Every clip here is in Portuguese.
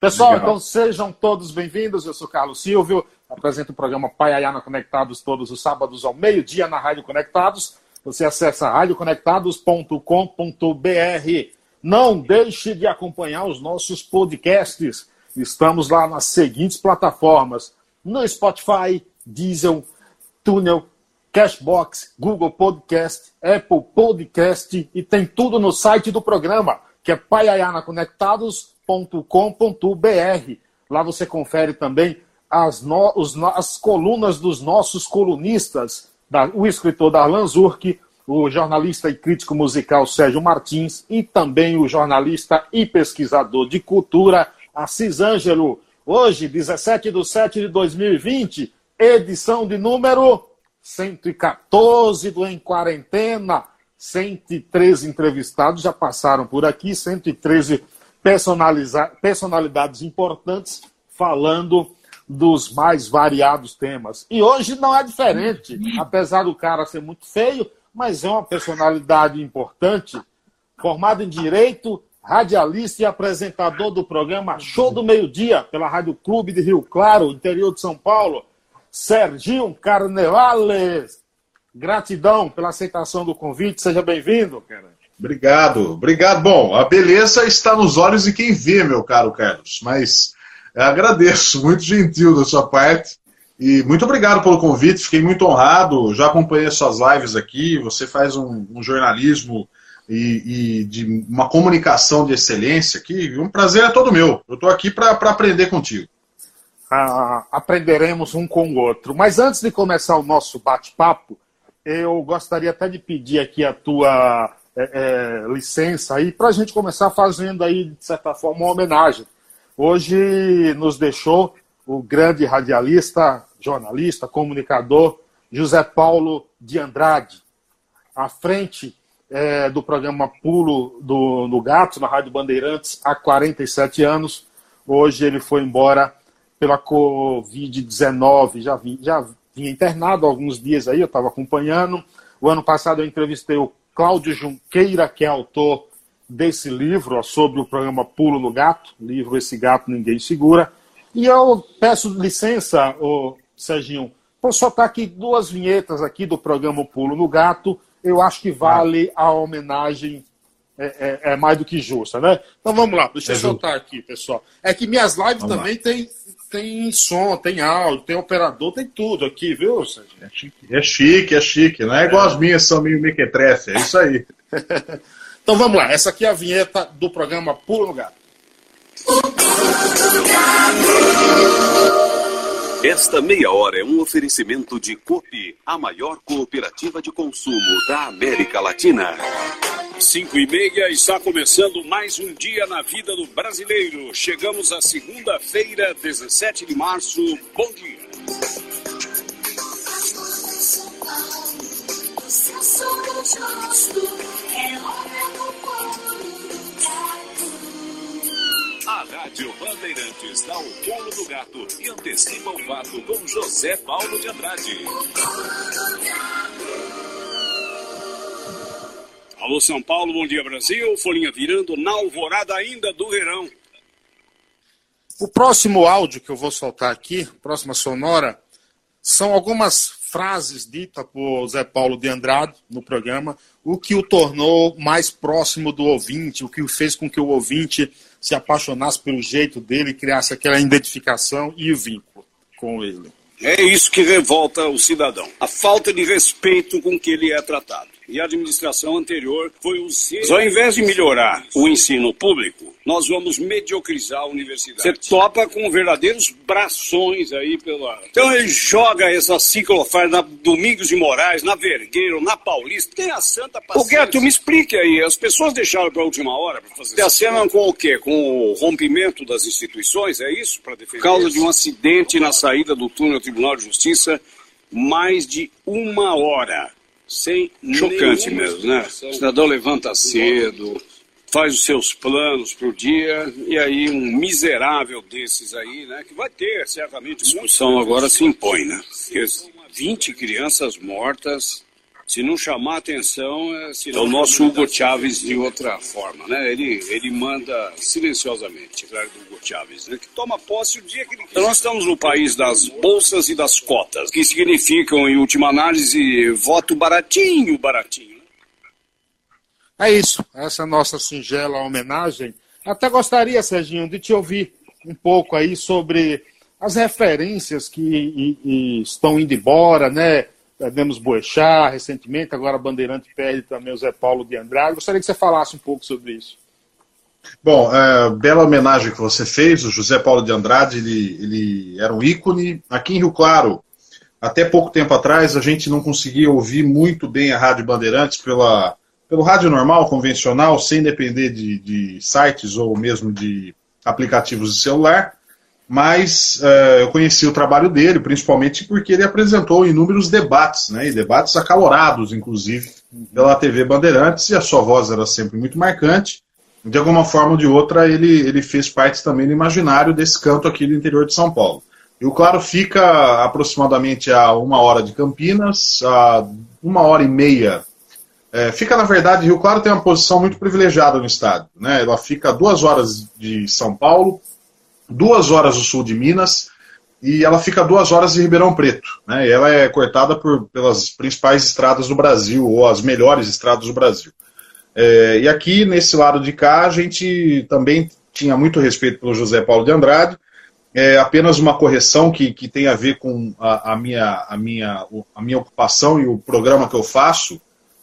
Pessoal, Legal. então sejam todos bem-vindos. Eu sou Carlos Silvio, apresento o programa Pai Ayana Conectados todos os sábados ao meio-dia na Rádio Conectados. Você acessa radioconectados.com.br. Não deixe de acompanhar os nossos podcasts. Estamos lá nas seguintes plataformas: no Spotify, Diesel, Tunnel, Cashbox, Google Podcast, Apple Podcast e tem tudo no site do programa, que é paiayanaconectados.com.br. Lá você confere também as, no, os, as colunas dos nossos colunistas, da, o escritor Darlan Zurk, o jornalista e crítico musical Sérgio Martins e também o jornalista e pesquisador de cultura Assis Ângelo. Hoje, 17 de 7 de 2020, edição de número 114 do Em Quarentena. 113 entrevistados já passaram por aqui, 113 personalidades importantes falando dos mais variados temas. E hoje não é diferente, apesar do cara ser muito feio, mas é uma personalidade importante, formado em Direito, radialista e apresentador do programa Show do Meio Dia, pela Rádio Clube de Rio Claro, interior de São Paulo, Serginho Carnevales. Gratidão pela aceitação do convite, seja bem-vindo, cara. Obrigado, obrigado. Bom, a beleza está nos olhos de quem vê, meu caro Carlos, mas agradeço, muito gentil da sua parte. E muito obrigado pelo convite, fiquei muito honrado. Já acompanhei suas lives aqui. Você faz um, um jornalismo e, e, de uma comunicação de excelência aqui. Um prazer é todo meu. Eu estou aqui para aprender contigo. Ah, aprenderemos um com o outro. Mas antes de começar o nosso bate-papo, eu gostaria até de pedir aqui a tua é, é, licença aí para a gente começar fazendo aí, de certa forma, uma homenagem. Hoje nos deixou o grande radialista, jornalista, comunicador José Paulo de Andrade, à frente é, do programa Pulo do, no Gato, na Rádio Bandeirantes, há 47 anos. Hoje ele foi embora pela Covid-19, já, já vinha internado alguns dias aí, eu estava acompanhando. O ano passado eu entrevistei o Cláudio Junqueira, que é autor desse livro ó, sobre o programa Pulo no Gato, livro Esse Gato Ninguém Segura. E eu peço licença, ô, Serginho, para soltar aqui duas vinhetas aqui do programa Pulo no Gato. Eu acho que vale a homenagem, é, é, é mais do que justa, né? Então vamos lá, deixa eu soltar aqui, pessoal. É que minhas lives vamos também tem, tem som, tem áudio, tem operador, tem tudo aqui, viu, Serginho? É chique, é chique, é chique. Não é igual as minhas, são meio mequetrefe, é isso aí. então vamos lá, essa aqui é a vinheta do programa Pulo no Gato. Esta meia hora é um oferecimento de COP, a maior cooperativa de consumo da América Latina. Cinco e meia está começando mais um dia na vida do brasileiro. Chegamos à segunda-feira, 17 de março. Bom dia. A Rádio Bandeirantes dá o pulo do gato e antecipa o fato com José Paulo de Andrade. Alô São Paulo, bom dia Brasil. Folhinha virando na alvorada ainda do verão. O próximo áudio que eu vou soltar aqui, próxima sonora, são algumas frases ditas por Zé Paulo de Andrade no programa, o que o tornou mais próximo do ouvinte, o que fez com que o ouvinte se apaixonasse pelo jeito dele, criasse aquela identificação e o vínculo com ele. É isso que revolta o cidadão. A falta de respeito com que ele é tratado e a administração anterior foi o seu. Ao invés de melhorar o ensino público, nós vamos mediocrizar a universidade. Você topa com verdadeiros brações aí pela. Então ele joga essa ciclofaixa na Domingos de Moraes, na Vergueiro, na Paulista. Tem a santa paciência. O tu me explique aí. As pessoas deixaram para a última hora para fazer. Se acenam com o quê? Com o rompimento das instituições? É isso? Para defender. Por causa isso? de um acidente na saída do túnel Tribunal de Justiça, mais de uma hora sem chocante mesmo, né? O cidadão levanta cedo, faz os seus planos para o dia, e aí um miserável desses aí, né? Que vai ter, certamente, discussão agora se impõe, né? Porque 20 crianças mortas Se não chamar atenção, é, é o nosso Hugo Chávez de outra forma, né? Ele, ele manda silenciosamente, claro, do Hugo Chávez, né? que toma posse o dia que ele quer. Então nós estamos no país das bolsas e das cotas, que significam, em última análise, voto baratinho, baratinho. Né? É isso, essa é nossa singela homenagem. Até gostaria, Serginho, de te ouvir um pouco aí sobre as referências que e, e estão indo embora, né? Perdemos Boechat recentemente, agora Bandeirante perde também o Zé Paulo de Andrade. Gostaria que você falasse um pouco sobre isso. Bom, é, bela homenagem que você fez. O José Paulo de Andrade, ele, ele era um ícone. Aqui em Rio Claro, até pouco tempo atrás, a gente não conseguia ouvir muito bem a Rádio Bandeirantes pela, pelo rádio normal, convencional, sem depender de, de sites ou mesmo de aplicativos de celular mas uh, eu conheci o trabalho dele, principalmente porque ele apresentou inúmeros debates, né, e debates acalorados, inclusive, pela TV Bandeirantes, e a sua voz era sempre muito marcante. De alguma forma ou de outra, ele, ele fez parte também do imaginário desse canto aqui do interior de São Paulo. E o Claro fica aproximadamente a uma hora de Campinas, a uma hora e meia. É, fica, na verdade, Rio Claro tem uma posição muito privilegiada no estado. Né? Ela fica a duas horas de São Paulo, duas horas do sul de Minas e ela fica duas horas em Ribeirão Preto. Né? E ela é cortada por, pelas principais estradas do Brasil, ou as melhores estradas do Brasil. É, e aqui, nesse lado de cá, a gente também tinha muito respeito pelo José Paulo de Andrade. É apenas uma correção que, que tem a ver com a, a, minha, a, minha, a minha ocupação e o programa que eu faço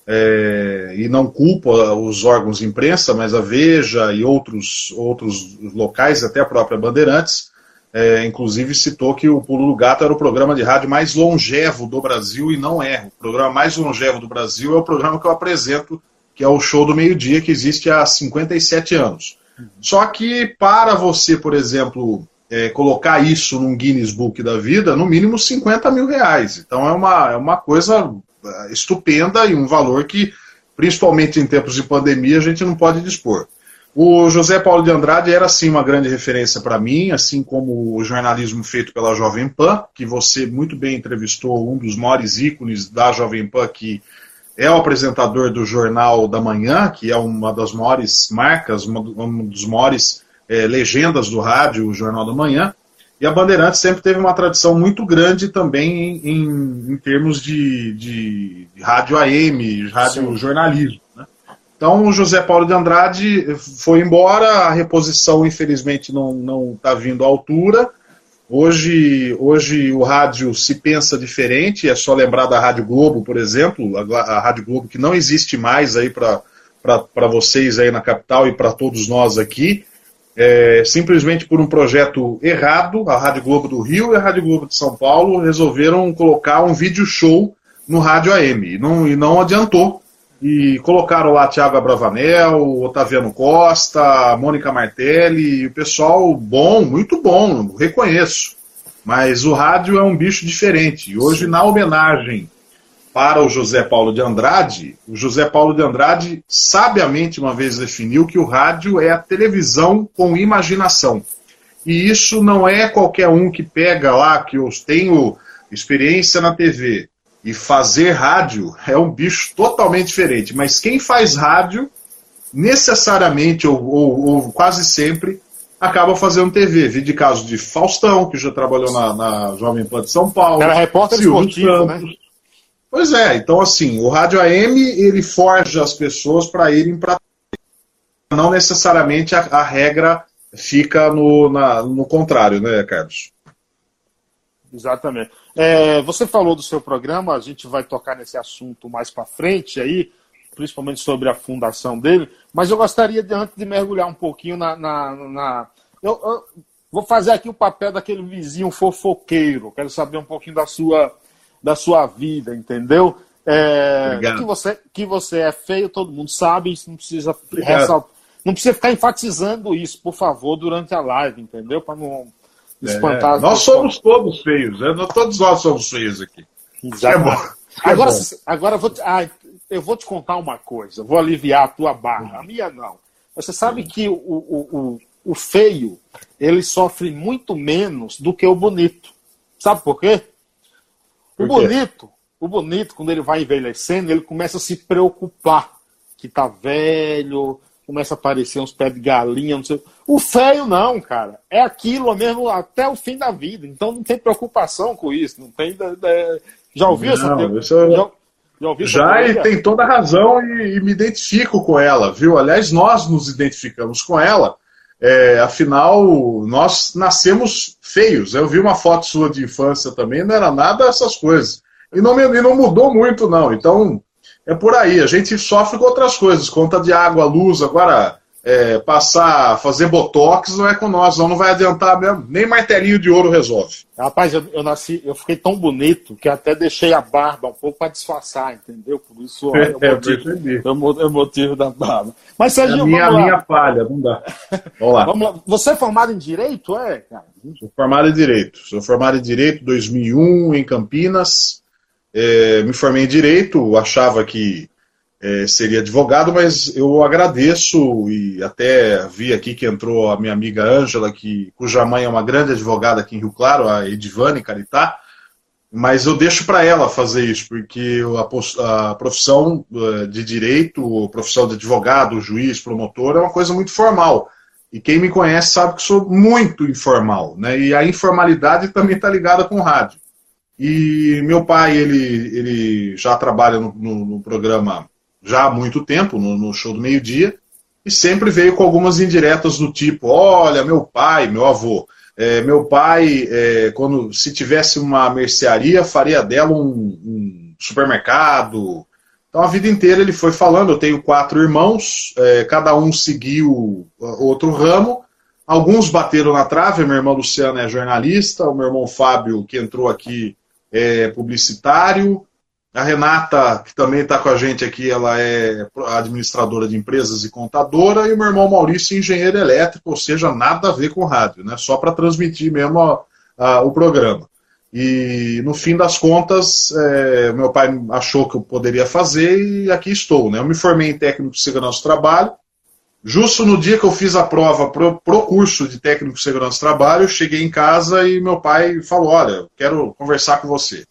é, e não culpa os órgãos de imprensa, mas a Veja e outros, outros locais, até a própria Bandeirantes, é, inclusive citou que o Pulo do Gato era o programa de rádio mais longevo do Brasil e não é. O programa mais longevo do Brasil é o programa que eu apresento, que é o Show do Meio-Dia, que existe há 57 anos. Só que para você, por exemplo, é, colocar isso num Guinness Book da vida, no mínimo 50 mil reais. Então é uma, é uma coisa estupenda e um valor que, principalmente em tempos de pandemia, a gente não pode dispor. O José Paulo de Andrade era sim uma grande referência para mim, assim como o jornalismo feito pela Jovem Pan, que você muito bem entrevistou um dos maiores ícones da Jovem Pan, que é o apresentador do Jornal da Manhã, que é uma das maiores marcas, uma, dos maiores é, legendas do rádio, o Jornal da Manhã. E a Bandeirantes sempre teve uma tradição muito grande também em, em, em termos de, de, rádio AM, rádio Sim. jornalismo. Né? Então o José Paulo de Andrade foi embora, a reposição infelizmente não está vindo à altura. Hoje, hoje o rádio se pensa diferente, é só lembrar da Rádio Globo, por exemplo, a, a Rádio Globo que não existe mais aí para vocês aí na capital e para todos nós aqui é, simplesmente por um projeto errado, a Rádio Globo do Rio e a Rádio Globo de São Paulo resolveram colocar um vídeo show no Rádio AM. E não, e não adiantou. E colocaram lá Tiago Abravanel, Otaviano Costa, Mônica Martelli, o pessoal bom, muito bom, reconheço. Mas o rádio é um bicho diferente. E hoje, na homenagem para o José Paulo de Andrade, o José Paulo de Andrade sabiamente uma vez definiu que o rádio é a televisão com imaginação. E isso não é qualquer um que pega lá, que eu tenho experiência na TV, e fazer rádio é um bicho totalmente diferente. Mas quem faz rádio, necessariamente ou, ou, ou quase sempre, acaba fazendo TV. Vi de caso de Faustão, que já trabalhou na, na Jovem Pan de São Paulo. Era repórter Silvio esportivo, né? Santos, né? Pois é, então assim, o rádio AM ele forja as pessoas para irem para não necessariamente a, a, regra fica no, na, no contrário, né, Carlos? Exatamente. É, você falou do seu programa, a gente vai tocar nesse assunto mais para frente aí, principalmente sobre a fundação dele, mas eu gostaria de, antes de mergulhar um pouquinho na. na, na eu, eu, vou fazer aqui o papel daquele vizinho fofoqueiro, quero saber um pouquinho da sua da sua vida, entendeu? É, que, você, que você é feio, todo mundo sabe, isso não precisa ressaltar. Não precisa ficar enfatizando isso, por favor, durante a live, entendeu? Para não espantar é, Nós somos todos feios, né? todos nós somos feios aqui. Exatamente. É agora, agora eu, vou te, ah, eu vou te contar uma coisa, vou aliviar a tua barra. A minha não. Você sabe que o, o, o, o feio ele sofre muito menos do que o bonito. Sabe por quê? O bonito, O bonito, quando ele vai envelhecendo, ele começa a se preocupar que tá velho, começa a aparecer uns pés de galinha, não sei. O feio não, cara. É aquilo mesmo até o fim da vida. Então não tem preocupação com isso. Não tem. Já ouviu essa teoria? Já, já, ouvi já e tem toda a razão e, e, me identifico com ela, viu? Aliás, nós nos identificamos com ela. É, afinal, nós nascemos feios. Eu vi uma foto sua de infância também, não era nada essas coisas. E não, e não mudou muito, não. Então, é por aí. A gente sofre com outras coisas, conta de água, luz. Agora, é, passar, fazer botox não é com nós, não, não vai adiantar mesmo. Nem martelinho de ouro resolve. Rapaz, eu, eu nasci, eu fiquei tão bonito que até deixei a barba um pouco para disfarçar, entendeu? Por isso é, o motivo, é, o motivo da barba. Mas Serginho, é a minha, vamos lá. minha palha, não dá. Vamos lá. vamos lá. Você é formado em Direito, é, cara? Sou formado em Direito. Sou formado em Direito 2001 em Campinas. É, me formei em Direito, achava que é, seria advogado, mas eu agradeço e até vi aqui que entrou a minha amiga Ângela, que, cuja mãe é uma grande advogada aqui em Rio Claro, a Edivane Caritá, mas eu deixo para ela fazer isso, porque a, a profissão é, de direito, a profissão de advogado, juiz, promotor, é uma coisa muito formal. E quem me conhece sabe que sou muito informal, né? E a informalidade também está ligada com o rádio. E meu pai, ele, ele já trabalha no, no, no programa já há muito tempo, no, no show do meio-dia, e sempre veio com algumas indiretas do tipo: olha, meu pai, meu avô, é, meu pai, é, quando se tivesse uma mercearia, faria dela um, um, supermercado. Então a vida inteira ele foi falando. Eu tenho quatro irmãos, é, cada um seguiu outro ramo. Alguns bateram na trave. Minha irmã Luciana é jornalista, o meu irmão Fábio, que entrou aqui, é publicitário. A Renata, que também está com a gente aqui, ela é administradora de empresas e contadora, e o meu irmão Maurício, engenheiro elétrico, ou seja, nada a ver com rádio, né? só para transmitir mesmo a, a, o programa. E no fim das contas, é, meu pai achou que eu poderia fazer e aqui estou. Né? Eu me formei em técnico de segurança do trabalho. Justo no dia que eu fiz a prova pro, pro curso de técnico de segurança do trabalho, eu cheguei em casa e meu pai falou: Olha, quero conversar com você.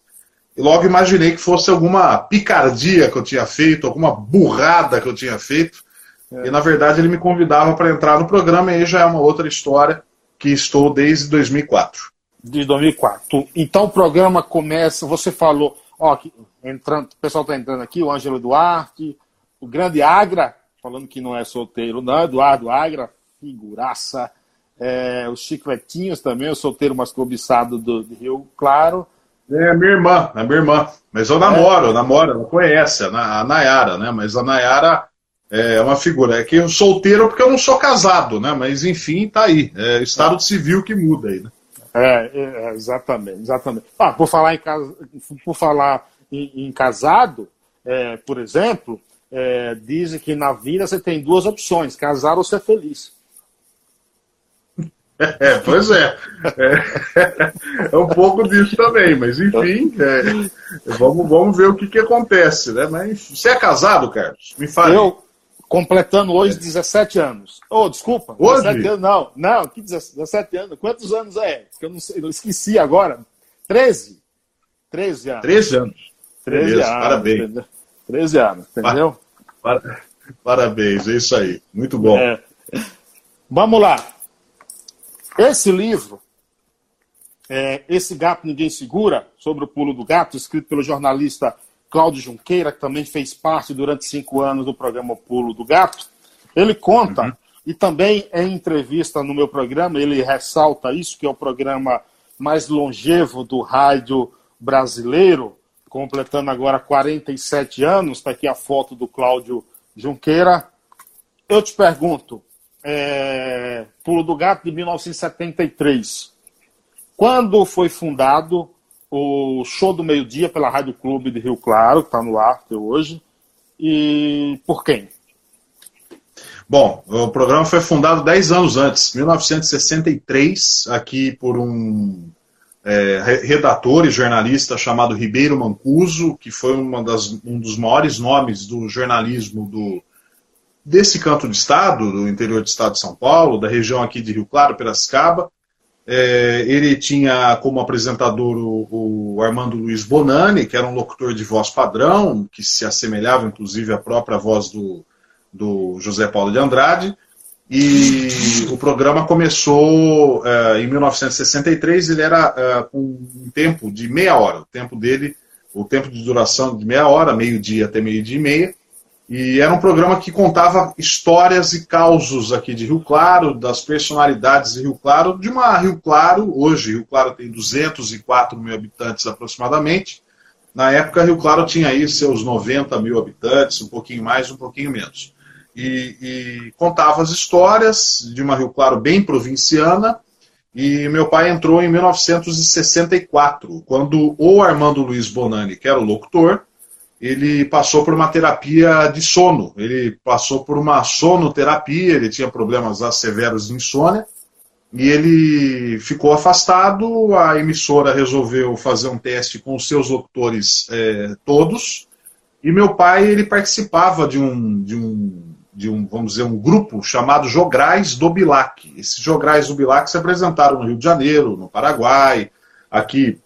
E logo imaginei que fosse alguma picardia que eu tinha feito, alguma burrada que eu tinha feito. É. E na verdade ele me convidava para entrar no programa e aí já é uma outra história que estou desde 2004. De 2004. Então o programa começa, você falou, ó, entrando, o pessoal está entrando aqui, o Ângelo Duarte, o grande Agra, falando que não é solteiro, não, Eduardo Agra, figuraça. É, os Chicletinhos também, o solteiro mais cobiçado do, do Rio Claro. É minha irmã, é minha irmã. Mas eu namoro, é. eu namoro, ela conhece, a Nayara, né? Mas a Nayara é uma figura. É que eu solteiro porque eu não sou casado, né? Mas enfim, tá aí. É estado civil que muda aí, né? É, é exatamente, exatamente. Ah, por falar em, por falar em, em casado, é, por exemplo, é, dizem que na vida você tem duas opções, casar ou ser feliz. É, pois é. é. é. um pouco disso também, mas enfim, é, vamos, vamos ver o que, que acontece, né? Mas você é casado, Carlos? Me fale. Eu, completando hoje 17 anos. Oh, desculpa. Hoje? 17 anos, não, não, que 17 anos? Quantos anos é? Que eu não sei, eu esqueci agora. 13? 13 anos. 13 anos. 13 Beleza, anos. Parabéns. 13 anos, entendeu? Parabéns, é isso aí. Muito bom. É. Vamos lá. Esse livro, é, Esse Gato Ninguém Segura, sobre o pulo do gato, escrito pelo jornalista Cláudio Junqueira, que também fez parte durante cinco anos do programa Pulo do Gato, ele conta, uhum. e também em entrevista no meu programa, ele ressalta isso, que é o programa mais longevo do rádio brasileiro, completando agora 47 anos, está aqui a foto do Cláudio Junqueira. Eu te pergunto, é, Pulo do Gato de 1973. Quando foi fundado o Show do Meio Dia pela Rádio Clube de Rio Claro, que está no ar até hoje, e por quem? Bom, o programa foi fundado 10 anos antes, 1963, aqui por um é, redator e jornalista chamado Ribeiro Mancuso, que foi das, um dos maiores nomes do jornalismo do, desse canto de estado, do interior do estado de São Paulo, da região aqui de Rio Claro, Piracicaba. É, ele tinha como apresentador o, o, Armando Luiz Bonani, que era um locutor de voz padrão, que se assemelhava inclusive à própria voz do, do José Paulo de Andrade. E o programa começou é, em 1963, ele era é, com um tempo de meia hora. O tempo dele, o tempo de duração de meia hora, meio-dia até meio-dia e meia. E era um programa que contava histórias e causos aqui de Rio Claro, das personalidades de Rio Claro, de uma Rio Claro, hoje Rio Claro tem 204 mil habitantes aproximadamente. Na época, Rio Claro tinha aí seus 90 mil habitantes, um pouquinho mais, um pouquinho menos. E, e contava as histórias de uma Rio Claro bem provinciana. E meu pai entrou em 1964, quando o Armando Luiz Bonani, que era o locutor, ele passou por uma terapia de sono. Ele passou por uma sonoterapia, ele tinha problemas severos de insônia. E ele ficou afastado, a emissora resolveu fazer um teste com os seus locutores é, todos, e meu pai ele participava de um, de um, de um, vamos dizer, um grupo chamado Jograis do Bilac. Esses Jograis do Bilac se apresentaram no Rio de Janeiro, no Paraguai, aqui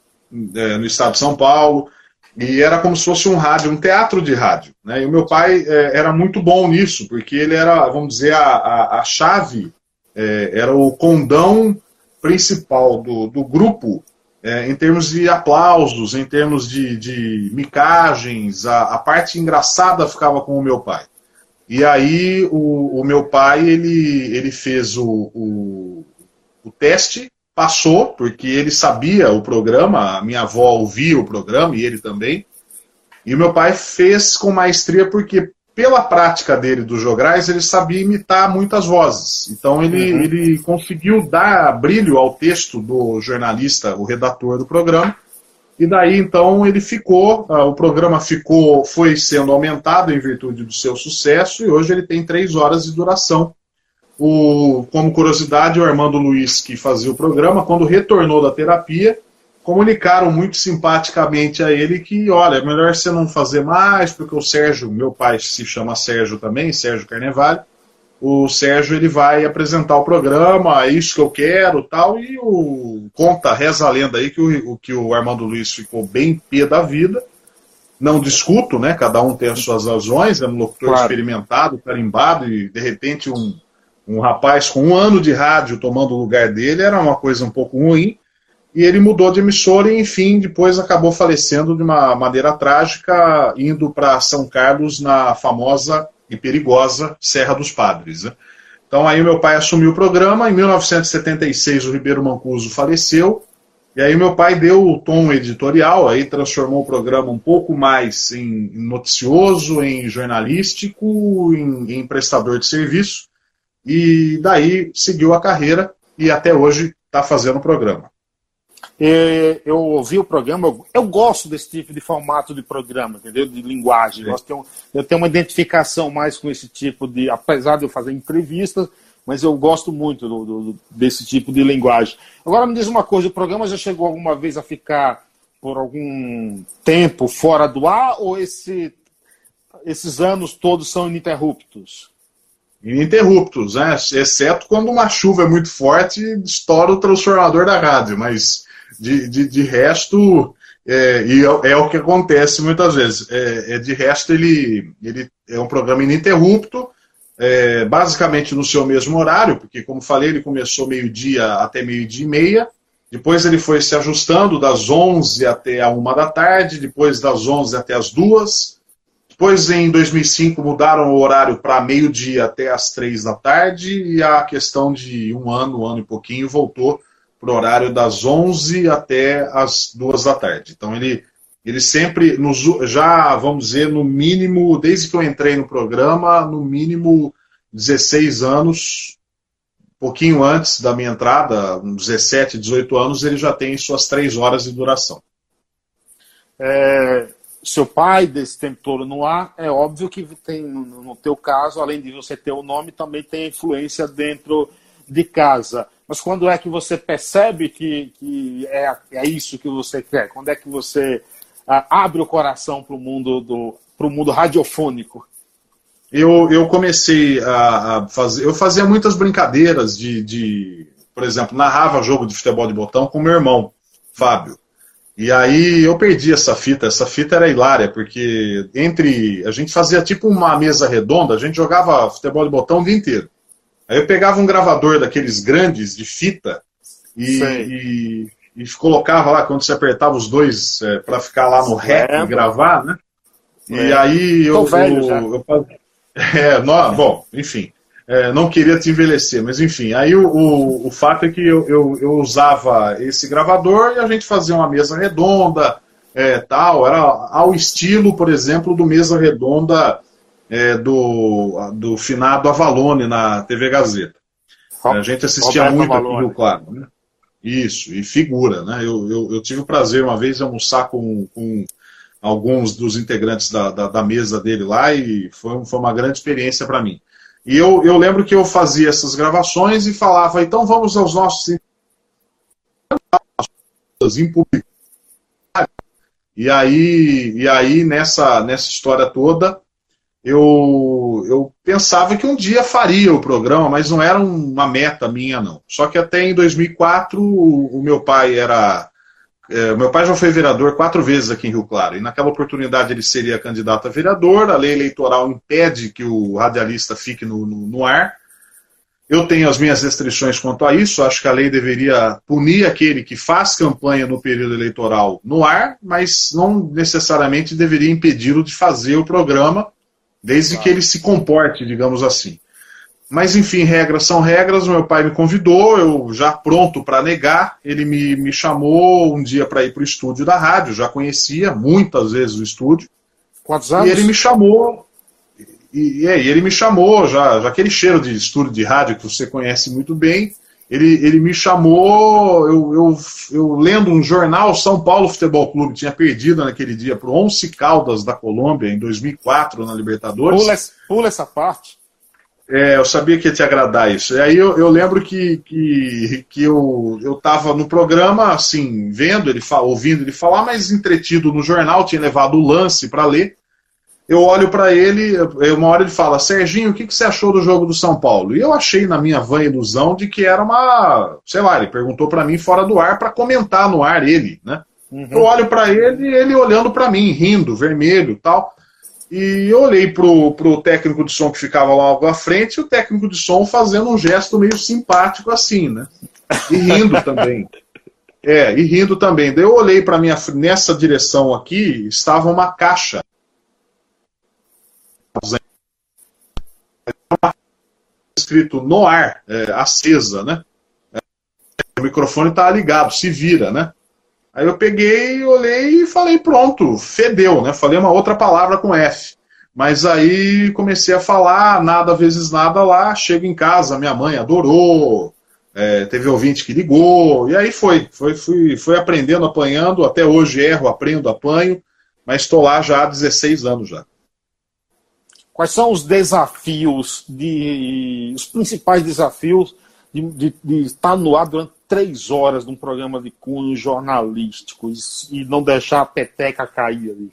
é, no estado de São Paulo, e era como se fosse um rádio, um teatro de rádio. Né? E o meu pai é, era muito bom nisso, porque ele era, vamos dizer, a, a, a chave, é, era o condão principal do, do grupo é, em termos de aplausos, em termos de, de micagens, a, a, parte engraçada ficava com o meu pai. E aí o, o meu pai ele, ele fez o, o, o teste passou, porque ele sabia o programa, a minha avó ouvia o programa e ele também. E o meu pai fez com maestria porque, pela prática dele dos jograis, ele sabia imitar muitas vozes. Então ele, uhum. ele conseguiu dar brilho ao texto do jornalista, o redator do programa. E daí então ele ficou, uh, o programa ficou, foi sendo aumentado em virtude do seu sucesso, e hoje ele tem três horas de duração. O, como curiosidade, o Armando Luiz, que fazia o programa, quando retornou da terapia, comunicaram muito simpaticamente a ele que, olha, é melhor você não fazer mais, porque o Sérgio, meu pai se chama Sérgio também, Sérgio Carnevale, o Sérgio ele vai apresentar o programa, é isso que eu quero, tal, e o conta, reza a lenda aí que o, que o Armando Luiz ficou bem pé da vida. Não discuto, né? Cada um tem as suas razões, é um locutor claro. experimentado, carimbado, e de repente um um rapaz com um ano de rádio tomando o lugar dele era uma coisa um pouco ruim. E ele mudou de emissora e, enfim, depois acabou falecendo de uma maneira trágica, indo para São Carlos, na famosa e perigosa Serra dos Padres. Né? Então aí meu pai assumiu o programa. Em 1976 o Ribeiro Mancuso faleceu. E aí meu pai deu o tom editorial, aí transformou o programa um pouco mais em noticioso, em jornalístico, em, em prestador de serviço e daí seguiu a carreira e até hoje está fazendo o programa. Eu ouvi o programa, eu, gosto desse tipo de formato de programa, entendeu? De linguagem. Eu tenho, eu tenho uma identificação mais com esse tipo de. Apesar de eu fazer entrevistas, mas eu gosto muito do, do, desse tipo de linguagem. Agora me diz uma coisa: o programa já chegou alguma vez a ficar por algum tempo fora do ar ou esse, esses anos todos são ininterruptos? Ininterruptos, né? exceto quando uma chuva é muito forte estoura o transformador da rádio, mas de, de, de resto, é, e é, é, o que acontece muitas vezes, é, é, de resto ele, ele é um programa ininterrupto, é, basicamente no seu mesmo horário, porque como falei, ele começou meio-dia até meio-dia e meia, depois ele foi se ajustando das 11 até a 1 da tarde, depois das 11 até as 2, depois, em 2005, mudaram o horário para meio-dia até as três da tarde e a questão de um ano, um ano e pouquinho, voltou para o horário das 11 até as duas da tarde. Então, ele, ele sempre, nos, já, vamos dizer, no mínimo, desde que eu entrei no programa, no mínimo 16 anos, pouquinho antes da minha entrada, 17, 18 anos, ele já tem suas três horas de duração. É, seu pai desse tempo todo no ar, é óbvio que tem, no teu caso, além de você ter o nome, também tem influência dentro de casa. Mas quando é que você percebe que, que é, é isso que você quer? Quando é que você ah, abre o coração para o mundo do pro mundo radiofônico? Eu, eu comecei a, a, fazer, eu fazia muitas brincadeiras de, de por exemplo, narrava jogo de futebol de botão com meu irmão, Fábio. E aí eu perdi essa fita. Essa fita era hilária, porque entre. A gente fazia tipo uma mesa redonda, a gente jogava futebol de botão o dia inteiro. Aí eu pegava um gravador daqueles grandes de fita e, e, e, colocava lá quando você apertava os dois é, para ficar lá no rec e gravar, né? E é. aí eu. velho, eu, eu, é, não, bom, enfim. É, não queria te envelhecer, mas enfim. Aí o, o, o fato é que eu, eu, eu, usava esse gravador e a gente fazia uma mesa redonda, é, tal. Era ao estilo, por exemplo, do mesa redonda é, do, do finado Avalone na TV Gazeta. A gente assistia Roberto muito aqui no Rio Claro. Né? Isso, e figura. Né? Eu, eu, eu, tive o prazer uma vez de almoçar com, com alguns dos integrantes da, da, da, mesa dele lá e foi, foi uma grande experiência para mim. E eu, eu lembro que eu fazia essas gravações e falava, então vamos aos nossos em público. E aí, e aí nessa, nessa história toda, eu, eu pensava que um dia faria o programa, mas não era uma meta minha, não. Só que até em 2004, o, o meu pai era. É, meu pai já foi vereador quatro vezes aqui em Rio Claro, e naquela oportunidade ele seria candidato a vereador. A lei eleitoral impede que o radialista fique no, no, no ar. Eu tenho as minhas restrições quanto a isso. Acho que a lei deveria punir aquele que faz campanha no período eleitoral no ar, mas não necessariamente deveria impedi-lo de fazer o programa desde claro. que ele se comporte, digamos assim. Mas, enfim, regras são regras. Meu pai me convidou, eu já pronto para negar. Ele me, me chamou um dia para ir para o estúdio da rádio, já conhecia muitas vezes o estúdio. Quantos anos? E ele me chamou. E, e aí, ele me chamou, já, já aquele cheiro de estúdio de rádio que você conhece muito bem. Ele, ele me chamou, eu, eu, eu lendo um jornal, São Paulo Futebol Clube tinha perdido naquele dia para o Once Caldas da Colômbia, em 2004, na Libertadores. Pula, pula essa parte. É, eu sabia que ia te agradar isso. E aí eu, eu lembro que, que, que eu, eu tava no programa, assim, vendo ele ouvindo ele falar, mas entretido no jornal, tinha levado o lance para ler eu olho para ele, uma hora ele fala, Serginho, o que, que você achou do jogo do São Paulo? E eu achei na minha vã ilusão de que era uma, sei lá, ele perguntou para mim fora do ar para comentar no ar ele, né? Uhum. Eu olho para ele, ele olhando para mim, rindo, vermelho, tal. E eu olhei pro, pro técnico de som que ficava logo à frente, e o técnico de som fazendo um gesto meio simpático assim, né? E rindo também. É, e rindo também. Daí eu olhei para minha nessa direção aqui, estava uma caixa escrito no ar, é, acesa, né? O microfone está ligado, se vira, né? Aí eu peguei, olhei e falei, pronto, fedeu, né? Falei uma outra palavra com F. Mas aí comecei a falar, nada vezes nada lá, chego em casa, minha mãe adorou, é, teve ouvinte que ligou, e aí foi, foi fui, fui aprendendo, apanhando, até hoje erro, aprendo, apanho, mas estou lá já há 16 anos já. Quais são os desafios, de, os principais desafios de, de, de estar no ar durante três horas num programa de cunho jornalístico e, e não deixar a peteca cair ali?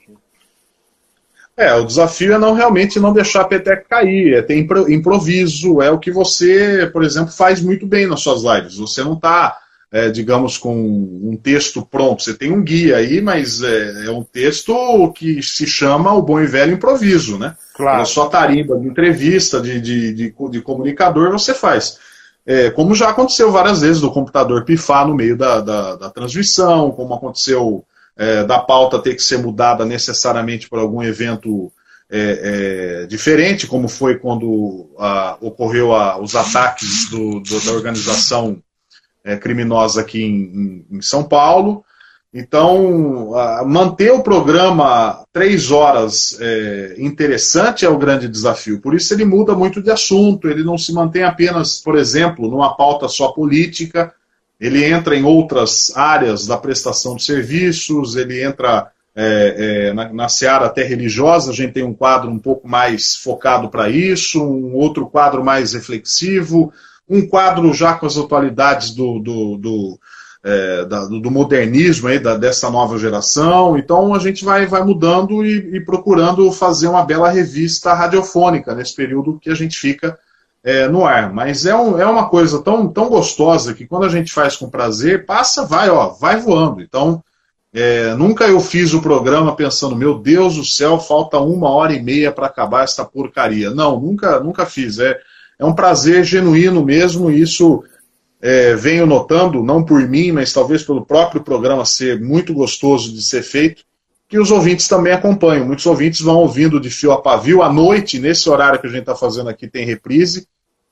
É, o desafio é não realmente não deixar a peteca cair, é ter improviso, é o que você, por exemplo, faz muito bem nas suas lives. Você não está, é, digamos, com um texto pronto, você tem um guia aí, mas é, é um texto que se chama o bom e velho improviso, né? Claro. É só tarimba de entrevista, de, de, de, de comunicador, você faz. É, como já aconteceu várias vezes do computador pifar no meio da, da, da transmissão, como aconteceu é, da pauta ter que ser mudada necessariamente por algum evento é, é diferente, como foi quando a, ocorreu a, os ataques do, do, da organização é, criminosa aqui em, em, em São Paulo. Então, manter o programa três horas é, interessante é o grande desafio. Por isso ele muda muito de assunto, ele não se mantém apenas, por exemplo, numa pauta só política, ele entra em outras áreas da prestação de serviços, ele entra é, é, na, na seara até religiosa, a gente tem um quadro um pouco mais focado para isso, um outro quadro mais reflexivo, um quadro já com as atualidades do, do, do é, da, do modernismo aí, da, dessa nova geração. Então a gente vai, vai mudando e, e, procurando fazer uma bela revista radiofônica nesse período que a gente fica é, no ar. Mas é, um, é uma coisa tão, tão gostosa que quando a gente faz com prazer, passa, vai, ó, vai voando. Então, é, nunca eu fiz o programa pensando, meu Deus do céu, falta uma hora e meia para acabar essa porcaria. Não, nunca, nunca fiz. É, é um prazer genuíno mesmo, isso é, venho notando, não por mim, mas talvez pelo próprio programa ser muito gostoso de ser feito, que os ouvintes também acompanham. Muitos ouvintes vão ouvindo de fio a pavio. À noite, nesse horário que a gente está fazendo aqui, tem reprise.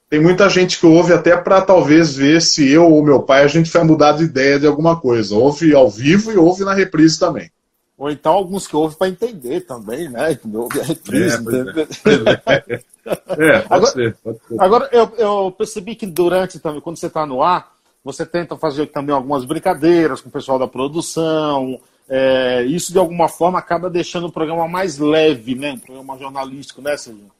Tem muita gente que ouve até para talvez ver se eu ou meu pai a gente vai mudar de ideia de alguma coisa. Ouve ao vivo e ouve na reprise também. Ou então alguns que ouvem para entender também, né? Ouve a reprise. É, é. é, pode agora, ser, pode ser. Agora, eu, eu percebi que durante também, quando você está no ar, você tenta fazer também algumas brincadeiras com o pessoal da produção, é, isso de alguma forma acaba deixando o programa mais leve, né? Um programa jornalístico, né, Serginho?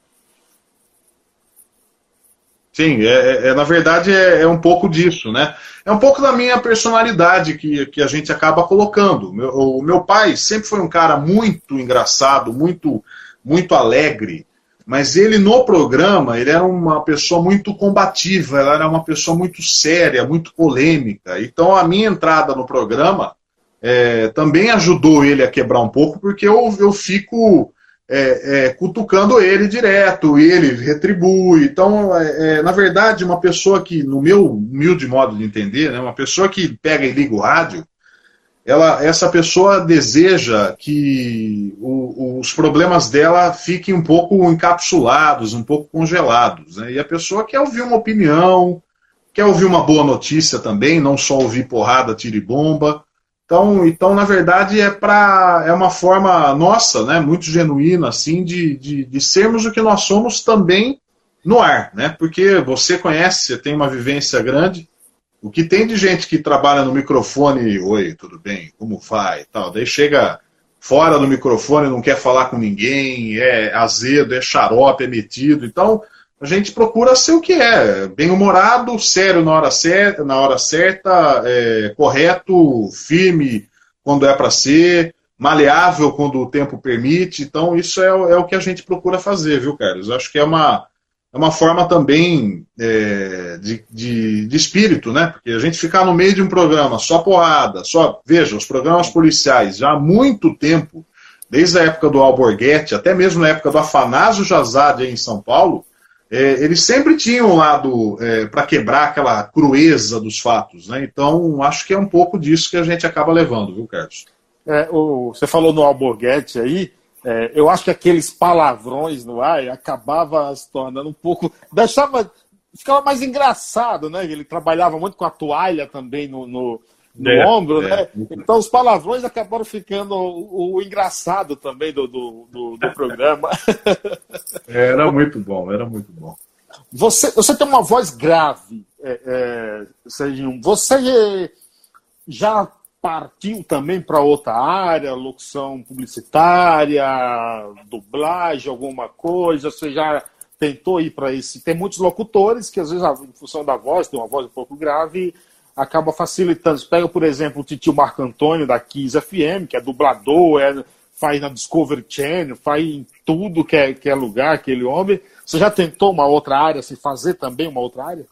Sim, é, é, é na verdade é, é, um pouco disso, né? É um pouco da minha personalidade que, que a gente acaba colocando. Meu, o meu pai sempre foi um cara muito engraçado, muito, muito alegre, mas ele no programa ele era uma pessoa muito combativa, ela era uma pessoa muito séria, muito polêmica. Então a minha entrada no programa é, também ajudou ele a quebrar um pouco, porque eu, eu fico é, é, cutucando ele direto, e ele retribui. Então, é, é, na verdade, uma pessoa que, no meu humilde modo de entender, né, uma pessoa que pega e liga o rádio, ela, essa pessoa deseja que o, os problemas dela fiquem um pouco encapsulados, um pouco congelados. Né? E a pessoa quer ouvir uma opinião, quer ouvir uma boa notícia também, não só ouvir porrada, tiro e bomba. Então, então na verdade, é, pra, é uma forma nossa, né, muito genuína, assim, de, de, de sermos o que nós somos também no ar, né? Porque você conhece, você tem uma vivência grande. O que tem de gente que trabalha no microfone, oi, tudo bem, como vai, tal, daí chega fora do microfone, não quer falar com ninguém, é azedo, é xarope, é metido. Então, a gente procura ser o que é, bem-humorado, sério na hora certa, na hora certa é, correto, firme quando é para ser, maleável quando o tempo permite. Então, isso é, é, o que a gente procura fazer, viu, Carlos? Acho que é uma, é uma forma também é, de, de, de, espírito, né? Porque a gente ficar no meio de um programa só porrada, só. Veja, os programas policiais já há muito tempo, desde a época do Alborguete, até mesmo na época do Afanásio Jazade em São Paulo é, eles sempre tinham um lado é, para quebrar aquela crueza dos fatos. Né? Então, acho que é um pouco disso que a gente acaba levando, viu, Carlos? É, o, você falou no Alborguete aí, é, eu acho que aqueles palavrões no ar acabava se tornando um pouco. deixava. ficava mais engraçado, né? Ele trabalhava muito com a toalha também no, no no é, ombro, é. né? Então os palavrões acabaram ficando o, o engraçado também do, do, do, do programa. Era muito bom, era muito bom. Você, você tem uma voz grave, é, é, Serginho. Você já partiu também para outra área, locução publicitária, dublagem, alguma coisa? Você já tentou ir para esse? Tem muitos locutores que às vezes, em função da voz, tem uma voz um pouco grave, acaba facilitando. Você pega, por exemplo, o titio Marco Antônio da Kiss FM, que é dublador, é, faz na Discovery Channel, faz em tudo que é, que é lugar, aquele homem. Você já tentou uma outra área, se fazer também uma outra área?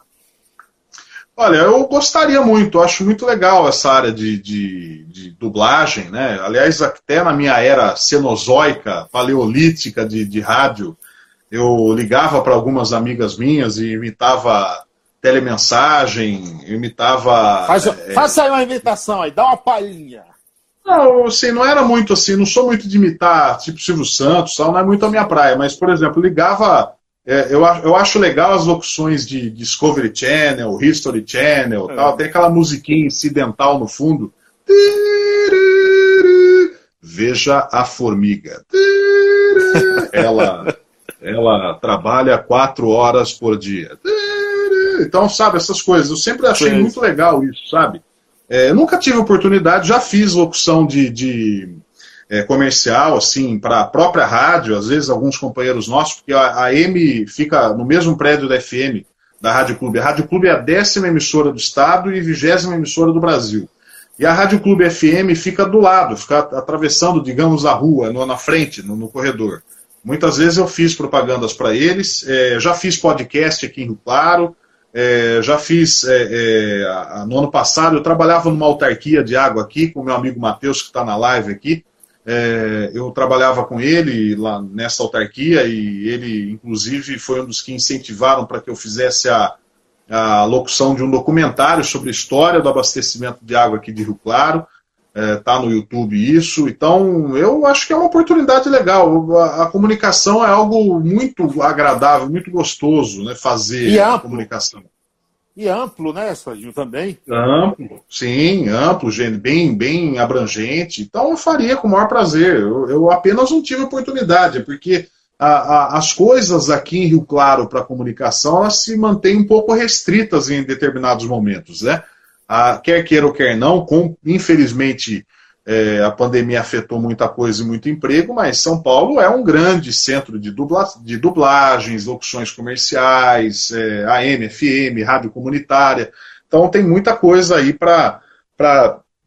Olha, eu gostaria muito, acho muito legal essa área de, de, de, dublagem, né? Aliás, até na minha era cenozoica, paleolítica de, de rádio, eu ligava para algumas amigas minhas e imitava telemensagem, imitava. Faz, é... Faça aí uma imitação aí, dá uma palhinha. Não, assim, não era muito assim, não sou muito de imitar, tipo Silvio Santos, tal, não é muito a minha praia, mas, por exemplo, ligava. É, eu, eu acho legal as locuções de Discovery Channel, History Channel, é. tal, tem aquela musiquinha incidental no fundo. Veja a formiga. Ela, ela trabalha quatro horas por dia. Então, sabe, essas coisas. Eu sempre achei Sim. muito legal isso, sabe? É, eu nunca tive oportunidade, já fiz locução de, de é, comercial, assim, para a própria rádio, às vezes alguns companheiros nossos, porque a, a M fica no mesmo prédio da FM, da Rádio Clube. A Rádio Clube é a décima emissora do estado e vigésima emissora do Brasil. E a Rádio Clube FM fica do lado, fica atravessando, digamos, a rua, no, na frente, no, no corredor. Muitas vezes eu fiz propagandas para eles, é, já fiz podcast aqui em Rio Claro, é, já fiz é, é no ano passado, eu trabalhava numa autarquia de água aqui com meu amigo Matheus, que está na live aqui. É, eu trabalhava com ele lá nessa autarquia e ele, inclusive, foi um dos que incentivaram para que eu fizesse a, a locução de um documentário sobre a história do abastecimento de água aqui de Rio Claro é, tá no YouTube isso. Então, eu acho que é uma oportunidade legal. A, a, comunicação é algo muito agradável, muito gostoso, né? Fazer e a comunicação. E amplo, né, Serginho, também? Amplo, sim, amplo, bem, bem abrangente. Então, eu faria com o maior prazer. Eu, eu apenas não tive oportunidade, porque a, a, as coisas aqui em Rio Claro para comunicação, elas se mantêm um pouco restritas em determinados momentos, né? A, quer queira ou quer não, com, infelizmente é, a pandemia afetou muita coisa e muito emprego, mas São Paulo é um grande centro de, dubla, de dublagens, locuções comerciais, é, AM, FM, rádio comunitária. Então tem muita coisa aí para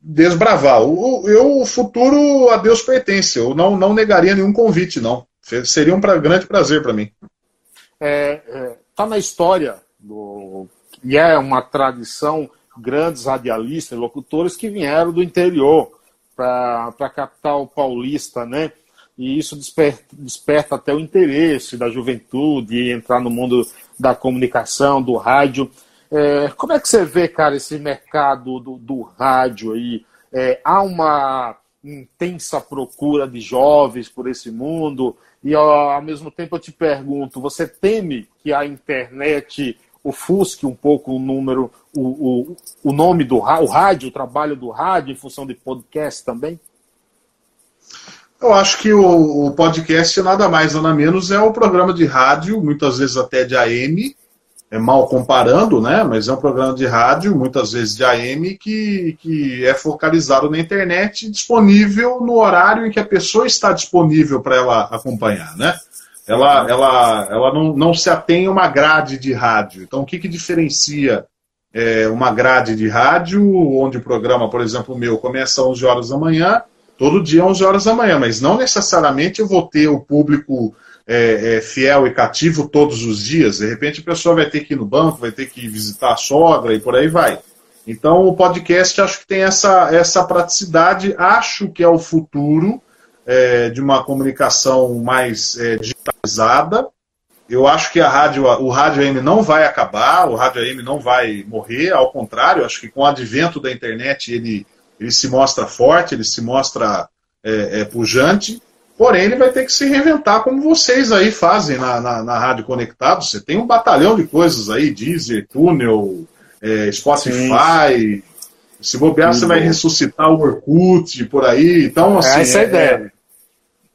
desbravar. O, eu, o futuro a Deus pertence. Eu não, não negaria nenhum convite, não. Seria um pra, grande prazer para mim. É, é, tá na história do, e é uma tradição grandes radialistas, locutores que vieram do interior para a capital paulista, né? E isso desperta, desperta até o interesse da juventude entrar no mundo da comunicação, do rádio. É, como é que você vê, cara, esse mercado do, do rádio aí? É, há uma intensa procura de jovens por esse mundo e ao mesmo tempo eu te pergunto, você teme que a internet ofusque um pouco o número, o, o, o nome do o rádio, o trabalho do rádio, em função de podcast também? Eu acho que o, o podcast, nada mais nada menos, é o programa de rádio, muitas vezes até de AM, é mal comparando, né? Mas é um programa de rádio, muitas vezes de AM, que, que é focalizado na internet, disponível no horário em que a pessoa está disponível para ela acompanhar, né? Ela, ela, ela não, não se atém a uma grade de rádio. Então, o que, que diferencia é, uma grade de rádio, onde o programa, por exemplo, o meu, começa às 11 horas da manhã, todo dia às 11 horas da manhã, mas não necessariamente eu vou ter o público é, é, fiel e cativo todos os dias. De repente, a pessoa vai ter que ir no banco, vai ter que visitar a sogra e por aí vai. Então, o podcast acho que tem essa, essa praticidade, acho que é o futuro é, de uma comunicação mais é, digitalizada. Eu acho que a rádio, o rádio AM não vai acabar, o rádio AM não vai morrer, ao contrário, acho que com o advento da internet ele, ele se mostra forte, ele se mostra é, é, pujante, porém ele vai ter que se reinventar como vocês aí fazem na, na, na Rádio Conectado. Você tem um batalhão de coisas aí, Deezer, Túnel, é, Spotify. Sim. Se bobear, você vai ressuscitar o Orkut por aí. Então, assim, essa é a ideia.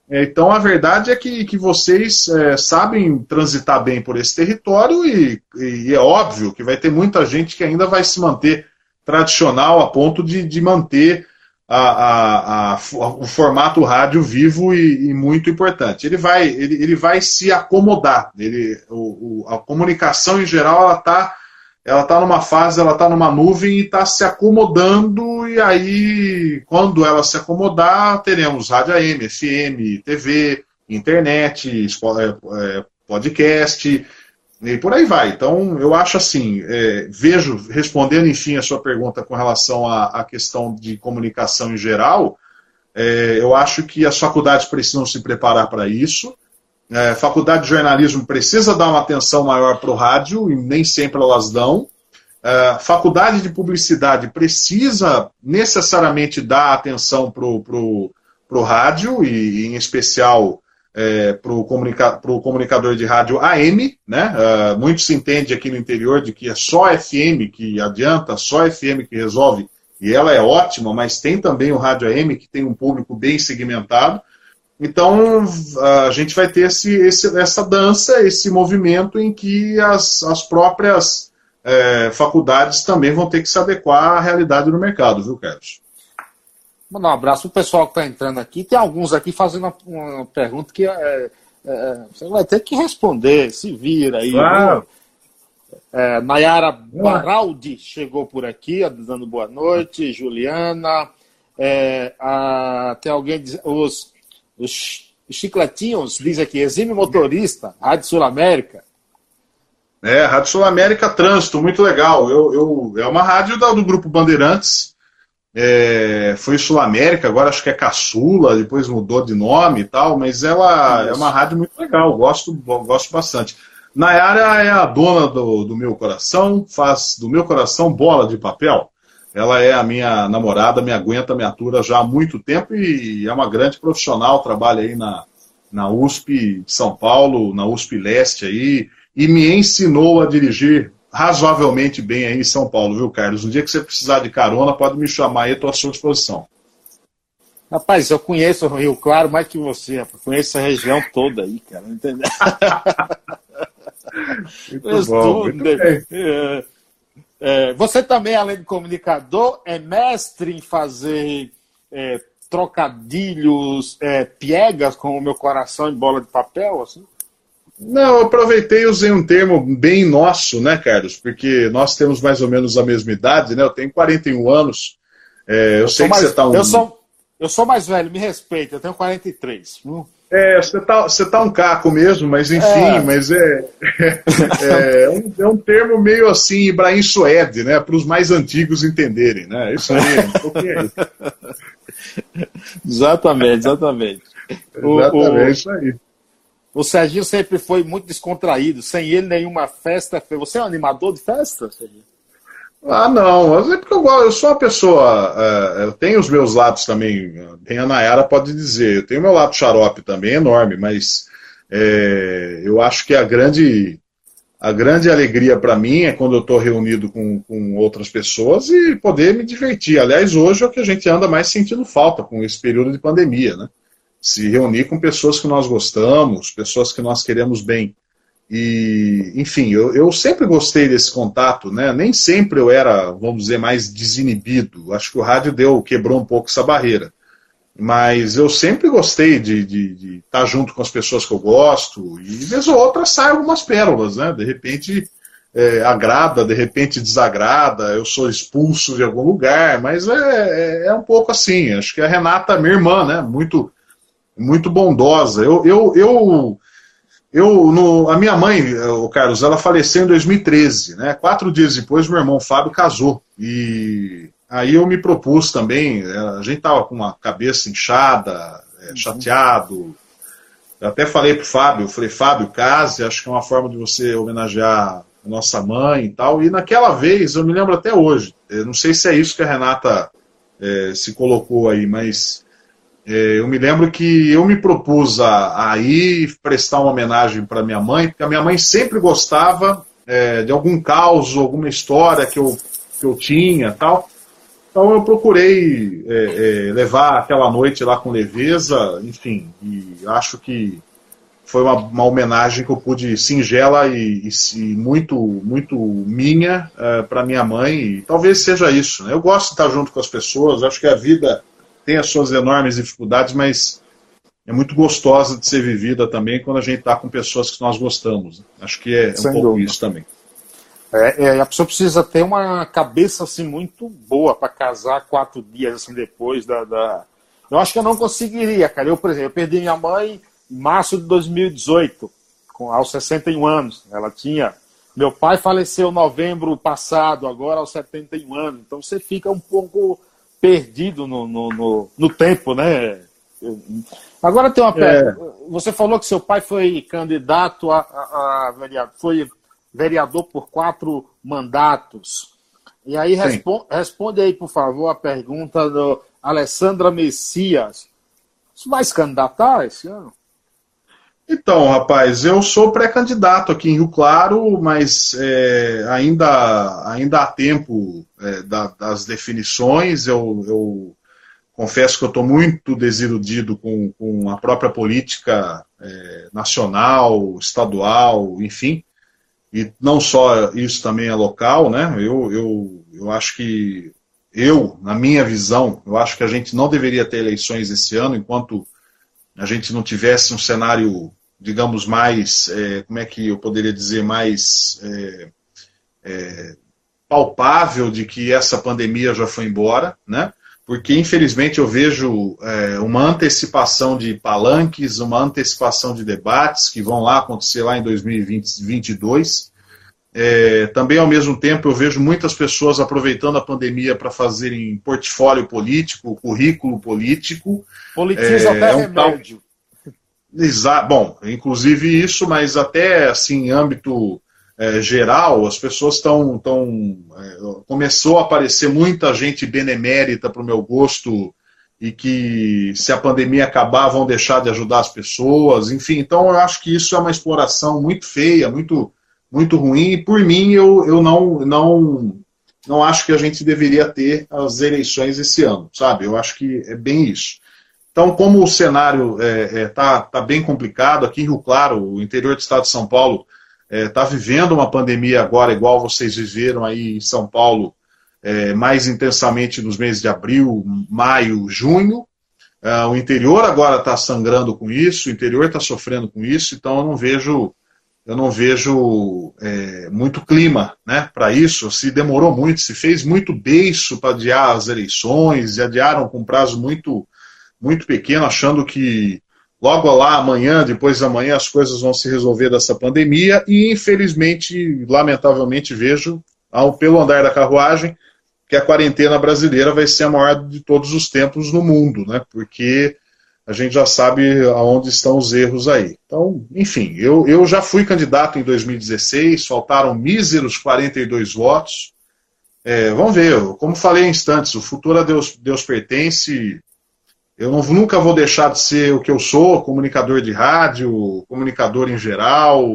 É, então, a verdade é que, que vocês é, sabem transitar bem por esse território e, e, é óbvio que vai ter muita gente que ainda vai se manter tradicional a ponto de, de manter a, a, a, o formato rádio vivo e, e, muito importante. Ele vai, ele, ele vai se acomodar. Ele, o, o, a comunicação em geral está ela está numa fase, ela está numa nuvem e está se acomodando, e aí, quando ela se acomodar, teremos rádio AM, FM, TV, internet, é, é, podcast, e por aí vai. Então, eu acho assim, é, vejo, respondendo enfim a sua pergunta com relação à, à questão de comunicação em geral, é, eu acho que as faculdades precisam se preparar para isso. É, faculdade de jornalismo precisa dar uma atenção maior para o rádio e nem sempre elas dão. É, faculdade de publicidade precisa necessariamente dar atenção para o rádio e, em especial, é, para o comunica, comunicador de rádio AM. Né? É, muito se entende aqui no interior de que é só FM que adianta, só FM que resolve, e ela é ótima, mas tem também o rádio AM que tem um público bem segmentado. Então, a gente vai ter esse, esse, essa dança, esse movimento em que as, as próprias é, faculdades também vão ter que se adequar à realidade do mercado, viu, Carlos? Mandar um abraço para o pessoal que está entrando aqui. Tem alguns aqui fazendo uma, pergunta que é, é, você vai ter que responder, se vira aí. Claro. É, Nayara Baraldi chegou por aqui, dando boa noite. Juliana. É, a, tem alguém dizendo. Os os Chicletinhos, diz aqui, exime motorista, Rádio Sul América. É, Rádio Sul América Trânsito, muito legal. Eu, eu, é uma rádio do, do Grupo Bandeirantes. É, foi Sul América, agora acho que é Caçula, depois mudou de nome e tal, mas ela Isso. é uma rádio muito legal, gosto, gosto bastante. Nayara é a dona do, do meu coração, faz do meu coração bola de papel. Ela é a minha namorada, me aguenta, me atura já há muito tempo e é uma grande profissional, trabalha aí na, na USP de São Paulo, na USP Leste aí, e me ensinou a dirigir razoavelmente bem aí em São Paulo, viu, Carlos? Um dia que você precisar de carona, pode me chamar aí, estou à sua disposição. Rapaz, eu conheço o Rio Claro mais que você, rapaz. conheço a região toda aí, cara, entendeu? muito bom, muito é, é, você também, além de comunicador, é mestre em fazer é, trocadilhos, é, piegas com o meu coração em bola de papel, assim? Não, eu aproveitei e usei um termo bem nosso, né, Carlos? Porque nós temos mais ou menos a mesma idade, né? Eu tenho 41 anos. É, eu, eu sei que mais, você está um. Eu sou, eu sou mais velho, me respeita, eu tenho 43. Hum. É, você tá, você tá um caco mesmo, mas enfim, é. mas é, é, é, um, é um termo meio assim, Ibrahim Suede, né? Para os mais antigos entenderem, né? Isso aí, um pouquinho Exatamente, exatamente. exatamente, isso aí. O Serginho sempre foi muito descontraído, sem ele nenhuma festa. Você é um animador de festa, Serginho? Ah, não, é porque eu, eu sou uma pessoa. Uh, eu tenho os meus lados também. Tem a Nayara pode dizer. Eu tenho meu lado xarope também, enorme, mas é, eu acho que a grande, a grande alegria para mim é quando eu estou reunido com, com outras pessoas e poder me divertir. Aliás, hoje é o que a gente anda mais sentindo falta com esse período de pandemia, né? se reunir com pessoas que nós gostamos, pessoas que nós queremos bem. E, enfim, eu, eu sempre gostei desse contato, né? Nem sempre eu era, vamos dizer, mais desinibido. Acho que o rádio deu, quebrou um pouco essa barreira. Mas eu sempre gostei de, estar junto com as pessoas que eu gosto, e vez ou outra saem algumas pérolas, né? De repente é, agrada, de repente desagrada, eu sou expulso de algum lugar, mas é, é, é um pouco assim. Acho que a Renata, minha irmã, né? Muito muito bondosa. Eu, eu, eu, eu no, a minha mãe, o Carlos, ela faleceu em 2013, né? Quatro dias depois, meu irmão Fábio casou e aí eu me propus também. É, a gente tava com uma cabeça inchada, é, chateado. Eu até falei pro Fábio, falei Fábio, case, acho que é uma forma de você homenagear a nossa mãe e tal. E naquela vez, eu me lembro até hoje. Eu não sei se é isso que a Renata é, se colocou aí, mas eu me lembro que eu me propus a, a ir prestar uma homenagem para minha mãe, porque a minha mãe sempre gostava é, de algum caos, alguma história que eu, que eu tinha tal. Então eu procurei é, é, levar aquela noite lá com leveza, enfim, e acho que foi uma, uma homenagem que eu pude singela e, e, e muito muito minha é, para minha mãe. E talvez seja isso. Né? Eu gosto de estar junto com as pessoas. Acho que a vida tem as suas enormes dificuldades, mas é muito gostosa de ser vivida também quando a gente está com pessoas que nós gostamos. Acho que é Sem um pouco dúvida. isso também. É, é, a pessoa precisa ter uma cabeça assim muito boa para casar quatro dias assim depois da, da, Eu acho que eu não conseguiria, cara. Eu, por exemplo, eu perdi minha mãe em março de 2018, com, aos 61 anos. Ela tinha. Meu pai faleceu em novembro passado, agora aos 71 anos. Então você fica um pouco perdido no, no, no, no tempo, né? Agora tem uma é. pergunta. É. Você falou que seu pai foi candidato a, a, a, vereador, foi vereador por quatro mandatos. E aí responde, responde aí, por favor, a pergunta do Alessandra Messias. Você vai se candidatar esse ano? Então, rapaz, eu sou pré-candidato aqui em Rio Claro, mas é, ainda, ainda há tempo é, da, das definições. Eu, eu, confesso que eu estou muito desiludido com, com a própria política é, nacional, estadual, enfim. E não só isso também é local, né? Eu, eu, eu acho que, eu, na minha visão, eu acho que a gente não deveria ter eleições esse ano enquanto a gente não tivesse um cenário, digamos, mais, é, como é que eu poderia dizer, mais é, é, palpável de que essa pandemia já foi embora, né? porque infelizmente eu vejo é, uma antecipação de palanques, uma antecipação de debates que vão lá acontecer lá em 2022. É, também, ao mesmo tempo, eu vejo muitas pessoas aproveitando a pandemia para fazerem portfólio político, currículo político. Politiza é, até é um remédio. Tal... Bom, inclusive isso, mas até assim, em âmbito é, geral, as pessoas estão. Tão, é, começou a aparecer muita gente benemérita para o meu gosto e que, se a pandemia acabar, vão deixar de ajudar as pessoas. Enfim, então eu acho que isso é uma exploração muito feia, muito, muito ruim. E por mim, eu, eu não, não, não acho que a gente deveria ter as eleições esse ano, sabe? Eu acho que é bem isso. Então, como o cenário está é, é, tá, tá bem complicado, aqui em Rio Claro, o interior do estado de São Paulo, está é, tá vivendo uma pandemia agora, igual vocês viveram aí em São Paulo, é, mais intensamente nos meses de abril, maio, junho. É, o interior agora está sangrando com isso, o interior está sofrendo com isso, então eu não vejo, eu não vejo é, muito clima né, para isso. Se demorou muito, se fez muito beiço para adiar as eleições, e adiaram com prazo muito, muito pequeno, achando que logo lá amanhã, depois da manhã, as coisas vão se resolver dessa pandemia e, infelizmente, lamentavelmente, vejo, ao, pelo andar da carruagem, que a quarentena brasileira vai ser a maior de todos os tempos no mundo, né? Porque a gente já sabe aonde estão os erros aí. Então, enfim, eu, eu já fui candidato em 2016, faltaram míseros 42 votos. É, vamos ver, como falei em instantes, o futuro a Deus, Deus pertence, eu não, nunca vou deixar de ser o que eu sou, comunicador de rádio, comunicador em geral.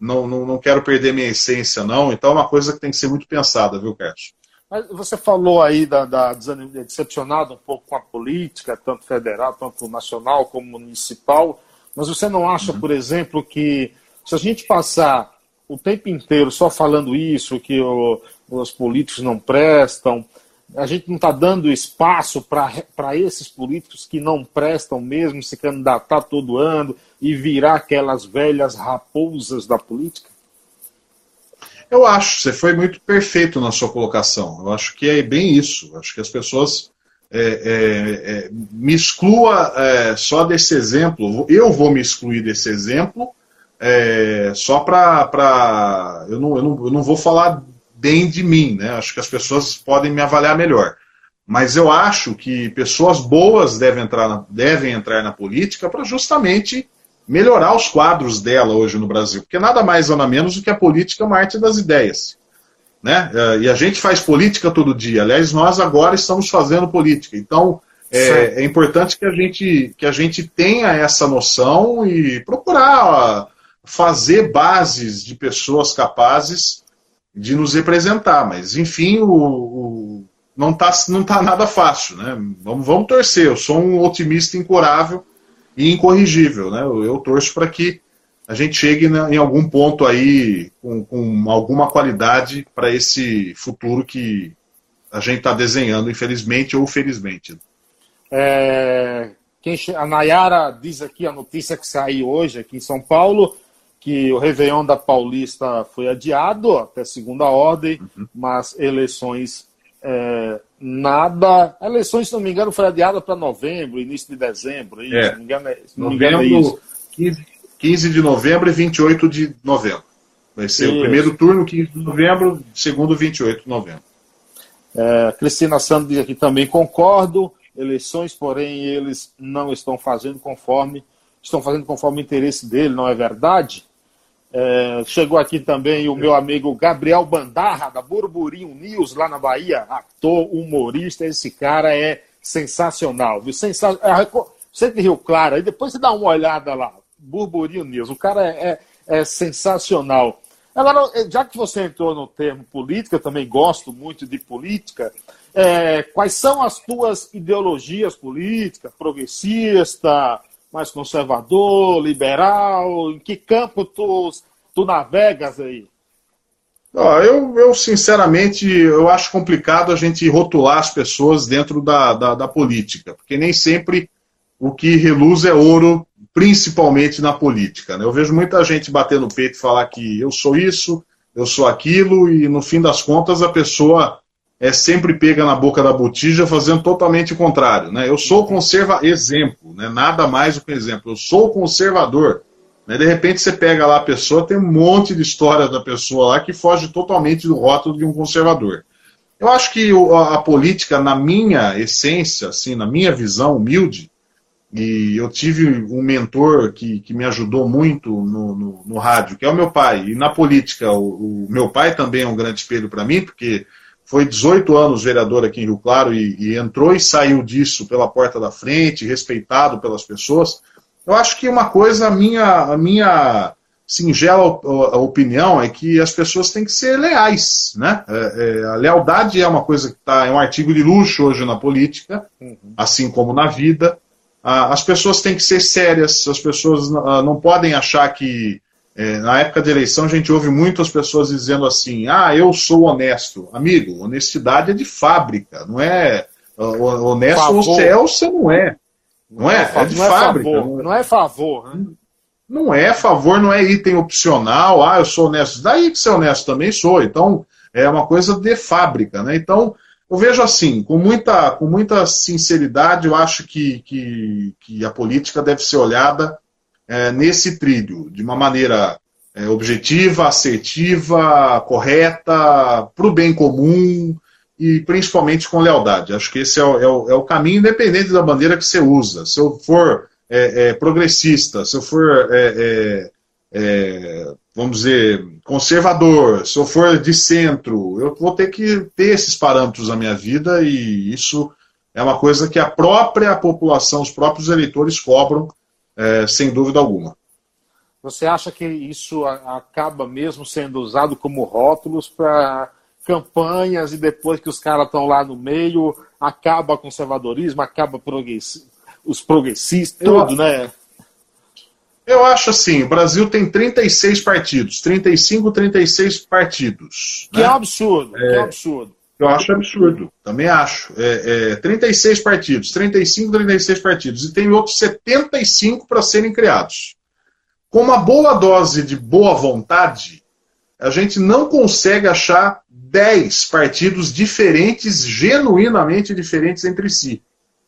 Não, não, não quero perder minha essência, não. Então é uma coisa que tem que ser muito pensada, viu, Carlos? Mas você falou aí da, da decepcionado um pouco com a política, tanto federal, tanto nacional como municipal. Mas você não acha, uhum. por exemplo, que se a gente passar o tempo inteiro só falando isso, que o, os políticos não prestam, a gente não está dando espaço para esses políticos que não prestam mesmo se candidatar todo ano e virar aquelas velhas raposas da política? Eu acho, você foi muito perfeito na sua colocação. Eu acho que é bem isso. Eu acho que as pessoas é, é, é, me exclua é, só desse exemplo. Eu vou me excluir desse exemplo é, só para. Eu não, eu, não, eu não vou falar bem de mim, né? Acho que as pessoas podem me avaliar melhor. Mas eu acho que pessoas boas devem entrar na, devem entrar na política para justamente melhorar os quadros dela hoje no Brasil. Porque nada mais nada menos do que a política é uma arte das ideias. Né? É, e a gente faz política todo dia. Aliás, nós agora estamos fazendo política. Então, é, é, importante que a, gente, que a gente tenha essa noção e procurar fazer bases de pessoas capazes de nos representar. Mas, enfim, o, o não está não tá nada fácil. Né? Vamos, vamos torcer. Eu sou um otimista incurável e incorrigível. Né? Eu, torço para que a gente chegue em algum ponto aí com, com alguma qualidade para esse futuro que a gente está desenhando, infelizmente ou felizmente. É, quem, a Nayara diz aqui a notícia que saiu hoje aqui em São Paulo que o Réveillon da Paulista foi adiado até segunda ordem, uhum. mas eleições é, nada. Eleições, se não me engano, foi adiada para novembro, início de dezembro. Isso, é. Se não me engano, é, se não novembro, me engano é isso. 15, 15 de novembro e 28 de novembro. Vai ser isso. o primeiro turno, 15 de novembro, segundo, 28 de novembro. É, Cristina Santos diz aqui também, concordo. Eleições, porém, eles não estão fazendo conforme estão fazendo conforme o interesse dele, não é verdade? É, chegou aqui também o meu amigo Gabriel Bandarra, da Burburinho News, lá na Bahia, ator, humorista. Esse cara é sensacional, viu? Sensa... É, você de Rio Claro, aí depois você dá uma olhada lá. Burburinho News, o cara é, é, é sensacional. Agora, já que você entrou no termo política, eu também gosto muito de política. É, quais são as tuas ideologias políticas? Progressista, mais conservador, liberal? Em que campo tu, tu navegas aí? eu, eu, sinceramente, eu acho complicado a gente rotular as pessoas dentro da, da, da, política, porque nem sempre o que reluz é ouro, principalmente na política. Né? Eu vejo muita gente bater no peito e falar que eu sou isso, eu sou aquilo, e no fim das contas a pessoa é sempre pega na boca da botija fazendo totalmente o contrário. Né? Eu sou conserva exemplo, né? nada mais do que exemplo. Eu sou conservador. Né? De repente você pega lá a pessoa, tem um monte de história da pessoa lá que foge totalmente do rótulo de um conservador. Eu acho que a, política, na minha essência, assim, na minha visão humilde, e eu tive um mentor que, que me ajudou muito no, no, no rádio, que é o meu pai. E na política, o, o meu pai também é um grande espelho para mim, porque foi 18 anos vereador aqui em Rio Claro e, e, entrou e saiu disso pela porta da frente, respeitado pelas pessoas. Eu acho que uma coisa, a minha, a minha singela opinião é que as pessoas têm que ser leais. Né? É, é, a lealdade é uma coisa que está, é um artigo de luxo hoje na política, uhum. assim como na vida. Ah, as pessoas têm que ser sérias, as pessoas ah, não podem achar que. É, na época da eleição, a gente ouve muitas pessoas dizendo assim: ah, eu sou honesto. Amigo, honestidade é de fábrica, não é. Honesto favor. você é ou você não é. Não, é? É, é de não fábrica. É favor, não é favor. Né? Não é favor, não é item opcional. Ah, eu sou honesto. Daí que ser honesto também sou. Então, é uma coisa de fábrica. Né? Então, eu vejo assim, com muita, com muita sinceridade, eu acho que, que, que a política deve ser olhada é, nesse trilho, de uma maneira é, objetiva, assertiva, correta, para o bem comum e principalmente com lealdade. Acho que esse é o, é o, é o caminho, independente da bandeira que você usa. Se eu for é, é, progressista, se eu for é, vamos dizer, conservador, se eu for de centro, eu vou ter que ter esses parâmetros na minha vida e isso é uma coisa que a própria população, os próprios eleitores cobram, é, sem dúvida alguma. Você acha que isso acaba mesmo sendo usado como rótulos para campanhas e depois que os caras estão lá no meio, acaba o conservadorismo, acaba os progressistas, tudo, eu, né? Eu acho assim, o Brasil tem 36 partidos, 35, 36 partidos. Que né? é um absurdo, é, que é um absurdo. Eu acho absurdo, também acho. É, é, 36 partidos, 35, 36 partidos, e tem outros 75 para serem criados. Com uma boa dose de boa vontade, a gente não consegue achar 10 partidos diferentes, genuinamente diferentes entre si.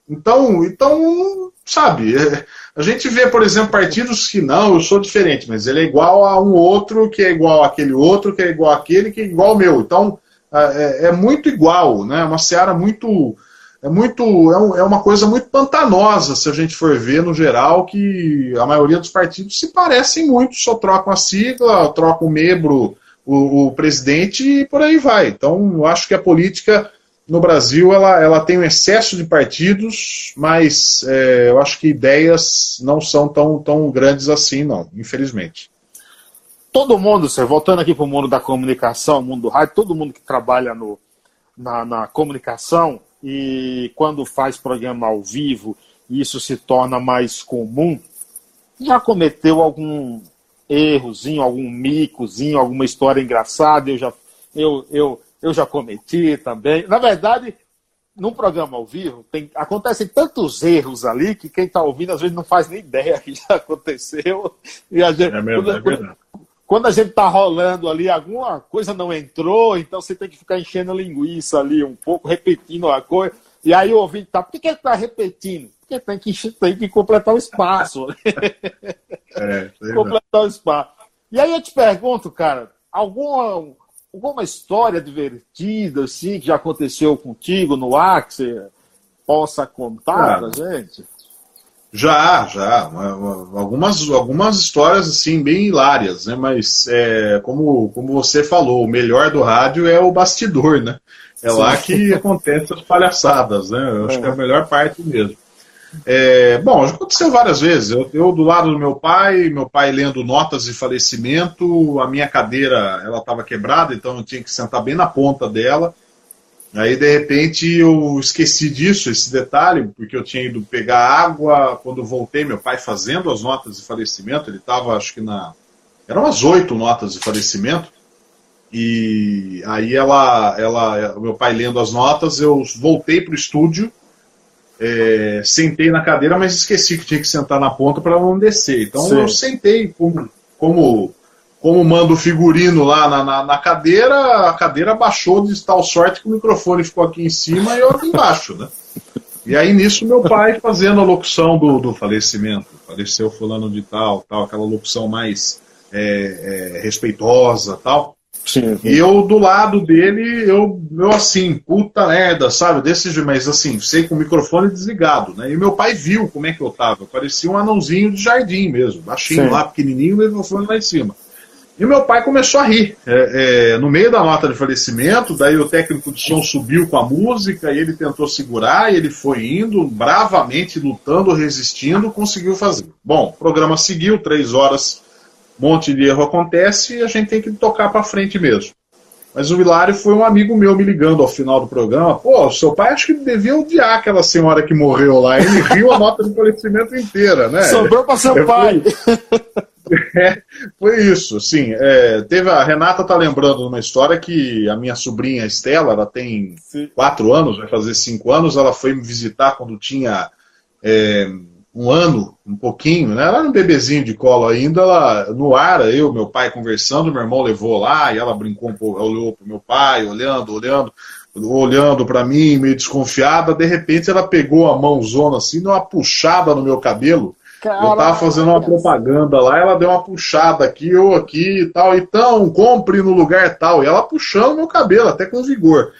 Então, então sabe, é, a gente vê, por exemplo, partidos que não, eu sou diferente, mas ele é igual a um outro, que é igual àquele outro, que é igual àquele, que é igual ao meu. Então, é, é muito igual, né? É uma seara muito. É, muito é, é, uma coisa muito pantanosa, se a gente for ver no geral, que a maioria dos partidos se parecem muito, só trocam a sigla, trocam o membro, o, o presidente e por aí vai. Então, eu acho que a política no Brasil ela, ela tem um excesso de partidos, mas é, eu acho que ideias não são tão, tão grandes assim, não, infelizmente. Todo mundo, você voltando aqui para o mundo da comunicação, mundo do rádio, todo mundo que trabalha no, na, na comunicação e quando faz programa ao vivo, isso se torna mais comum, já cometeu algum errozinho, algum micozinho, alguma história engraçada, eu já, eu, eu, eu já cometi também. Na verdade, num programa ao vivo, tem, acontecem tantos erros ali que quem está ouvindo às vezes não faz nem ideia que já aconteceu. E a gente, é mesmo, quando, é verdade. Quando a gente está rolando ali, alguma coisa não entrou, então você tem que ficar enchendo a linguiça ali um pouco, repetindo a coisa. E aí o ouvinte está, por que ele está repetindo? Porque tem que, tem que completar o espaço. é, completar o espaço. E aí eu te pergunto, cara, alguma alguma história divertida, assim, que já aconteceu contigo no ar, que você possa contar pra gente? Já, já. Algumas, algumas histórias, assim, bem hilárias, né? Mas, é, como, como você falou, o melhor do rádio é o bastidor, né? É Sim. lá que acontecem as palhaçadas, né? Eu acho é. que é a melhor parte mesmo. É, bom, já aconteceu várias vezes. Eu, eu, do lado do meu pai, meu pai lendo notas de falecimento, a minha cadeira ela estava quebrada, então eu tinha que sentar bem na ponta dela. Aí de repente eu esqueci disso, esse detalhe, porque eu tinha ido pegar água. Quando voltei, meu pai fazendo as notas de falecimento, ele estava acho que na. Eram umas oito notas de falecimento. E aí ela, ela, meu pai lendo as notas, eu voltei para o estúdio é, sentei na cadeira, mas esqueci que tinha que sentar na ponta para não descer. Então Sim. eu sentei como, como, como manda o figurino lá na, na, na, cadeira, a cadeira baixou de tal sorte que o microfone ficou aqui em cima e eu aqui embaixo, né? E aí nisso meu pai fazendo a locução do, do falecimento, faleceu fulano de tal, tal, aquela locução mais é, é, respeitosa, tal. Sim, sim. E eu do lado dele, eu, eu assim, puta merda, sabe? Desse mas assim, sei com o microfone desligado, né? E meu pai viu como é que eu tava. Parecia um anãozinho de jardim mesmo, baixinho sim. lá, pequenininho, o microfone lá em cima. E meu pai começou a rir. É, é, no meio da nota de falecimento, daí o técnico de som subiu com a música e ele tentou segurar e ele foi indo, bravamente lutando, resistindo, conseguiu fazer. Bom, o programa seguiu, três horas, um monte de erro acontece e a gente tem que tocar para frente mesmo. Mas o Hilário foi um amigo meu me ligando ao final do programa. Pô, seu pai acho que devia odiar aquela senhora que morreu lá. Ele riu a nota de falecimento inteira, né? Sobrou para seu é, pai. É, foi isso, sim. É, teve a Renata tá lembrando de uma história que a minha sobrinha Estela, ela tem sim. quatro anos, vai fazer cinco anos, ela foi me visitar quando tinha é, um ano, um pouquinho, né? Ela era um bebezinho de colo ainda, ela, no ar, eu, meu pai conversando, meu irmão levou lá e ela brincou um pouco, olhou pro meu pai, olhando, olhando, olhando para mim, meio desconfiada, de repente ela pegou a mãozona assim, deu uma puxada no meu cabelo Caraca. Eu tava fazendo uma propaganda lá, ela deu uma puxada aqui, ou aqui e tal. Então, compre no lugar tal. E ela puxando meu cabelo, até com vigor.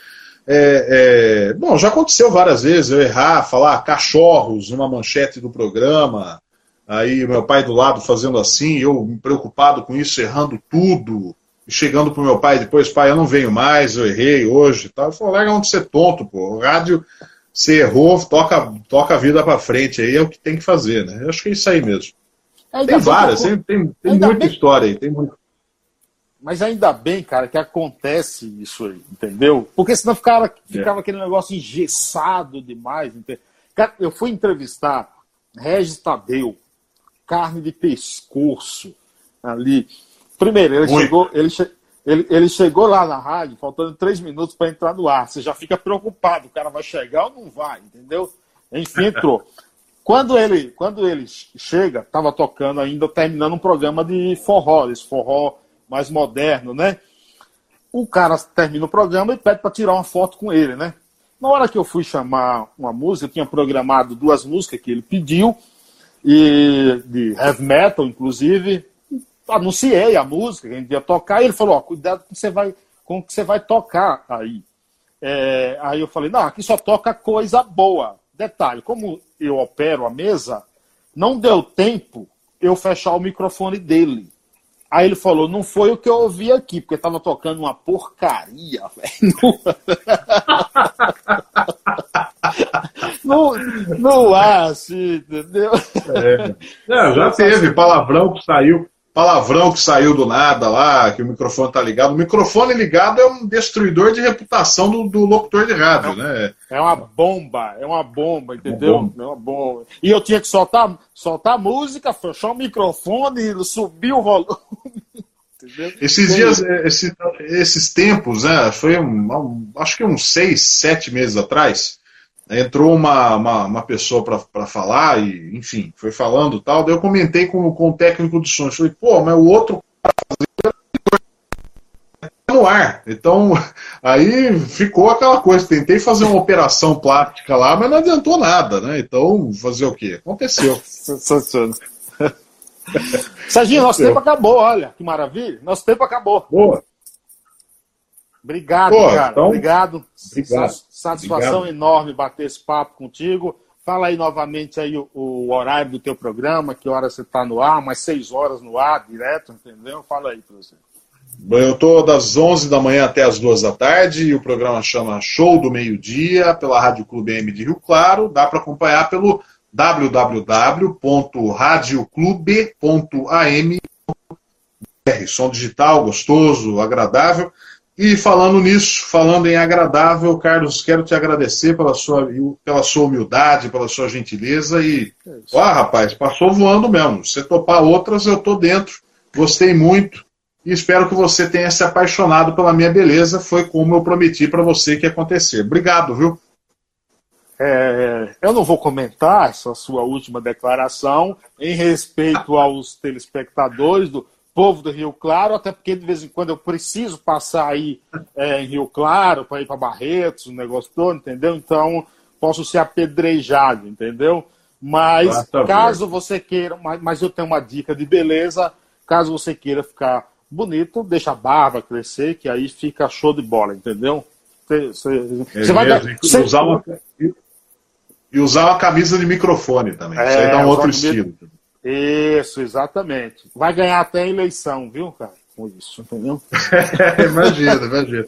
É, é, bom, já aconteceu várias vezes eu errar, falar cachorros numa manchete do programa. Aí meu pai do lado fazendo assim, eu preocupado com isso, errando tudo. Chegando pro meu pai depois, pai, eu não venho mais, eu errei hoje e tal. Ele falou, larga onde você tonto, pô. O rádio você errou, toca, toca a vida para frente, aí é o que tem que fazer, né? Eu acho que é isso aí mesmo. Ainda tem várias, tem, tem, tem muita bem... história aí, tem muito. Mas ainda bem, cara, que acontece isso aí, entendeu? Porque senão ficava, ficava é. aquele negócio engessado demais. Entendeu? Cara, eu fui entrevistar Regis Tadeu, carne de pescoço ali. Primeiro, ele muito. chegou, ele, che ele, ele chegou lá na rádio, faltando três minutos para entrar no ar. Você já fica preocupado, o cara vai chegar ou não vai, entendeu? Enfim, entrou. Quando ele, quando ele chega, estava tocando ainda, terminando um programa de forró, esse forró mais moderno, né? O cara termina o programa e pede para tirar uma foto com ele, né? Na hora que eu fui chamar uma música, eu tinha programado duas músicas que ele pediu, e de heavy metal, inclusive, anunciei a música que a gente ia tocar, e ele falou, ó, cuidado com, você vai, com o que você vai tocar aí. É, aí eu falei, não, aqui só toca coisa boa. Detalhe, como eu opero a mesa, não deu tempo eu fechar o microfone dele. Aí ele falou, não foi o que eu ouvi aqui, porque estava tocando uma porcaria, velho. No, no ar, assim, entendeu? É. Não, já teve palavrão que saiu palavrão que saiu do nada lá, que o microfone tá ligado. O microfone ligado é um destruidor de reputação do, do locutor de rádio, é, né? É uma bomba, é uma bomba, entendeu? Uma bomba. É uma bomba. E eu tinha que soltar, soltar música, fechar o microfone, subir o volume. Esses dias, esses, esses tempos, né? Foi um, um, acho que uns seis, sete meses atrás entrou uma, uma, uma pessoa para falar e, enfim, foi falando tal. Daí eu comentei com, com o técnico de som. Eu falei, pô, mas o outro no ar. Então, aí ficou aquela coisa. Tentei fazer uma operação plástica lá, mas não adiantou nada, né? Então, fazer o quê? Aconteceu. Serginho, nosso tempo acabou, olha, que maravilha. Nosso tempo acabou. Boa. Obrigado, Pô, cara. Então, obrigado. obrigado. Satisfação obrigado. enorme bater esse papo contigo. Fala aí novamente aí o, o horário do teu programa, que hora você está no ar, mais seis horas no ar, direto, entendeu? Fala aí para você. Eu estou das 11 da manhã até as 2 da tarde e o programa chama Show do Meio-Dia pela Rádio Clube M de Rio Claro. Dá para acompanhar pelo www.radioclube.am. Som digital, gostoso, agradável. E falando nisso, falando em agradável, Carlos, quero te agradecer pela sua, pela sua humildade, pela sua gentileza e, ó, rapaz, passou voando mesmo. Se topar outras, eu tô dentro. Gostei muito e espero que você tenha se apaixonado pela minha beleza. Foi como eu prometi para você que ia acontecer. Obrigado, viu? É, eu não vou comentar essa sua última declaração em respeito aos telespectadores do povo do Rio Claro, até porque de vez em quando eu preciso passar aí é, em Rio Claro para ir para Barretos, o negócio todo, entendeu? Então posso ser apedrejado, entendeu? Mas ah, tá caso você queira, mas, mas eu tenho uma dica de beleza, caso você queira ficar bonito, deixa a barba crescer, que aí fica show de bola, entendeu? Você, você, é você vai você... usar uma, e usar uma camisa de microfone também. É, Isso aí dá um outro estilo. Isso, exatamente. Vai ganhar até a eleição, viu, cara? Com isso, entendeu? imagina, imagina.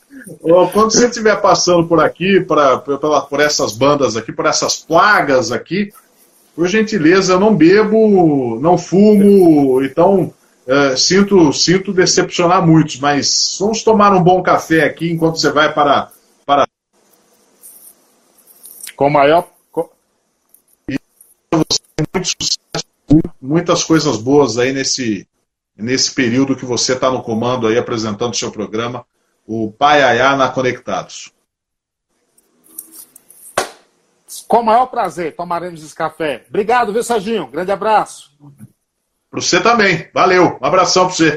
Quando você estiver passando por aqui, pra, pra, por essas bandas aqui, por essas plagas aqui, por gentileza, eu não bebo, não fumo, então é, sinto, sinto decepcionar muitos, mas vamos tomar um bom café aqui enquanto você vai para. para... Com maior. muito sucesso muitas coisas boas aí nesse, nesse período que você está no comando aí apresentando o seu programa, o Paiaiá na Conectados. Com o maior prazer, tomaremos esse café. Obrigado, viu, Serginho? Grande abraço. Para você também. Valeu. Um abração para você.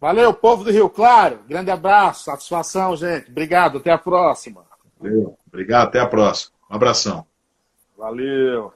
Valeu, povo do Rio Claro. Grande abraço. Satisfação, gente. Obrigado. Até a próxima. Valeu. Obrigado. Até a próxima. Um abração. Valeu.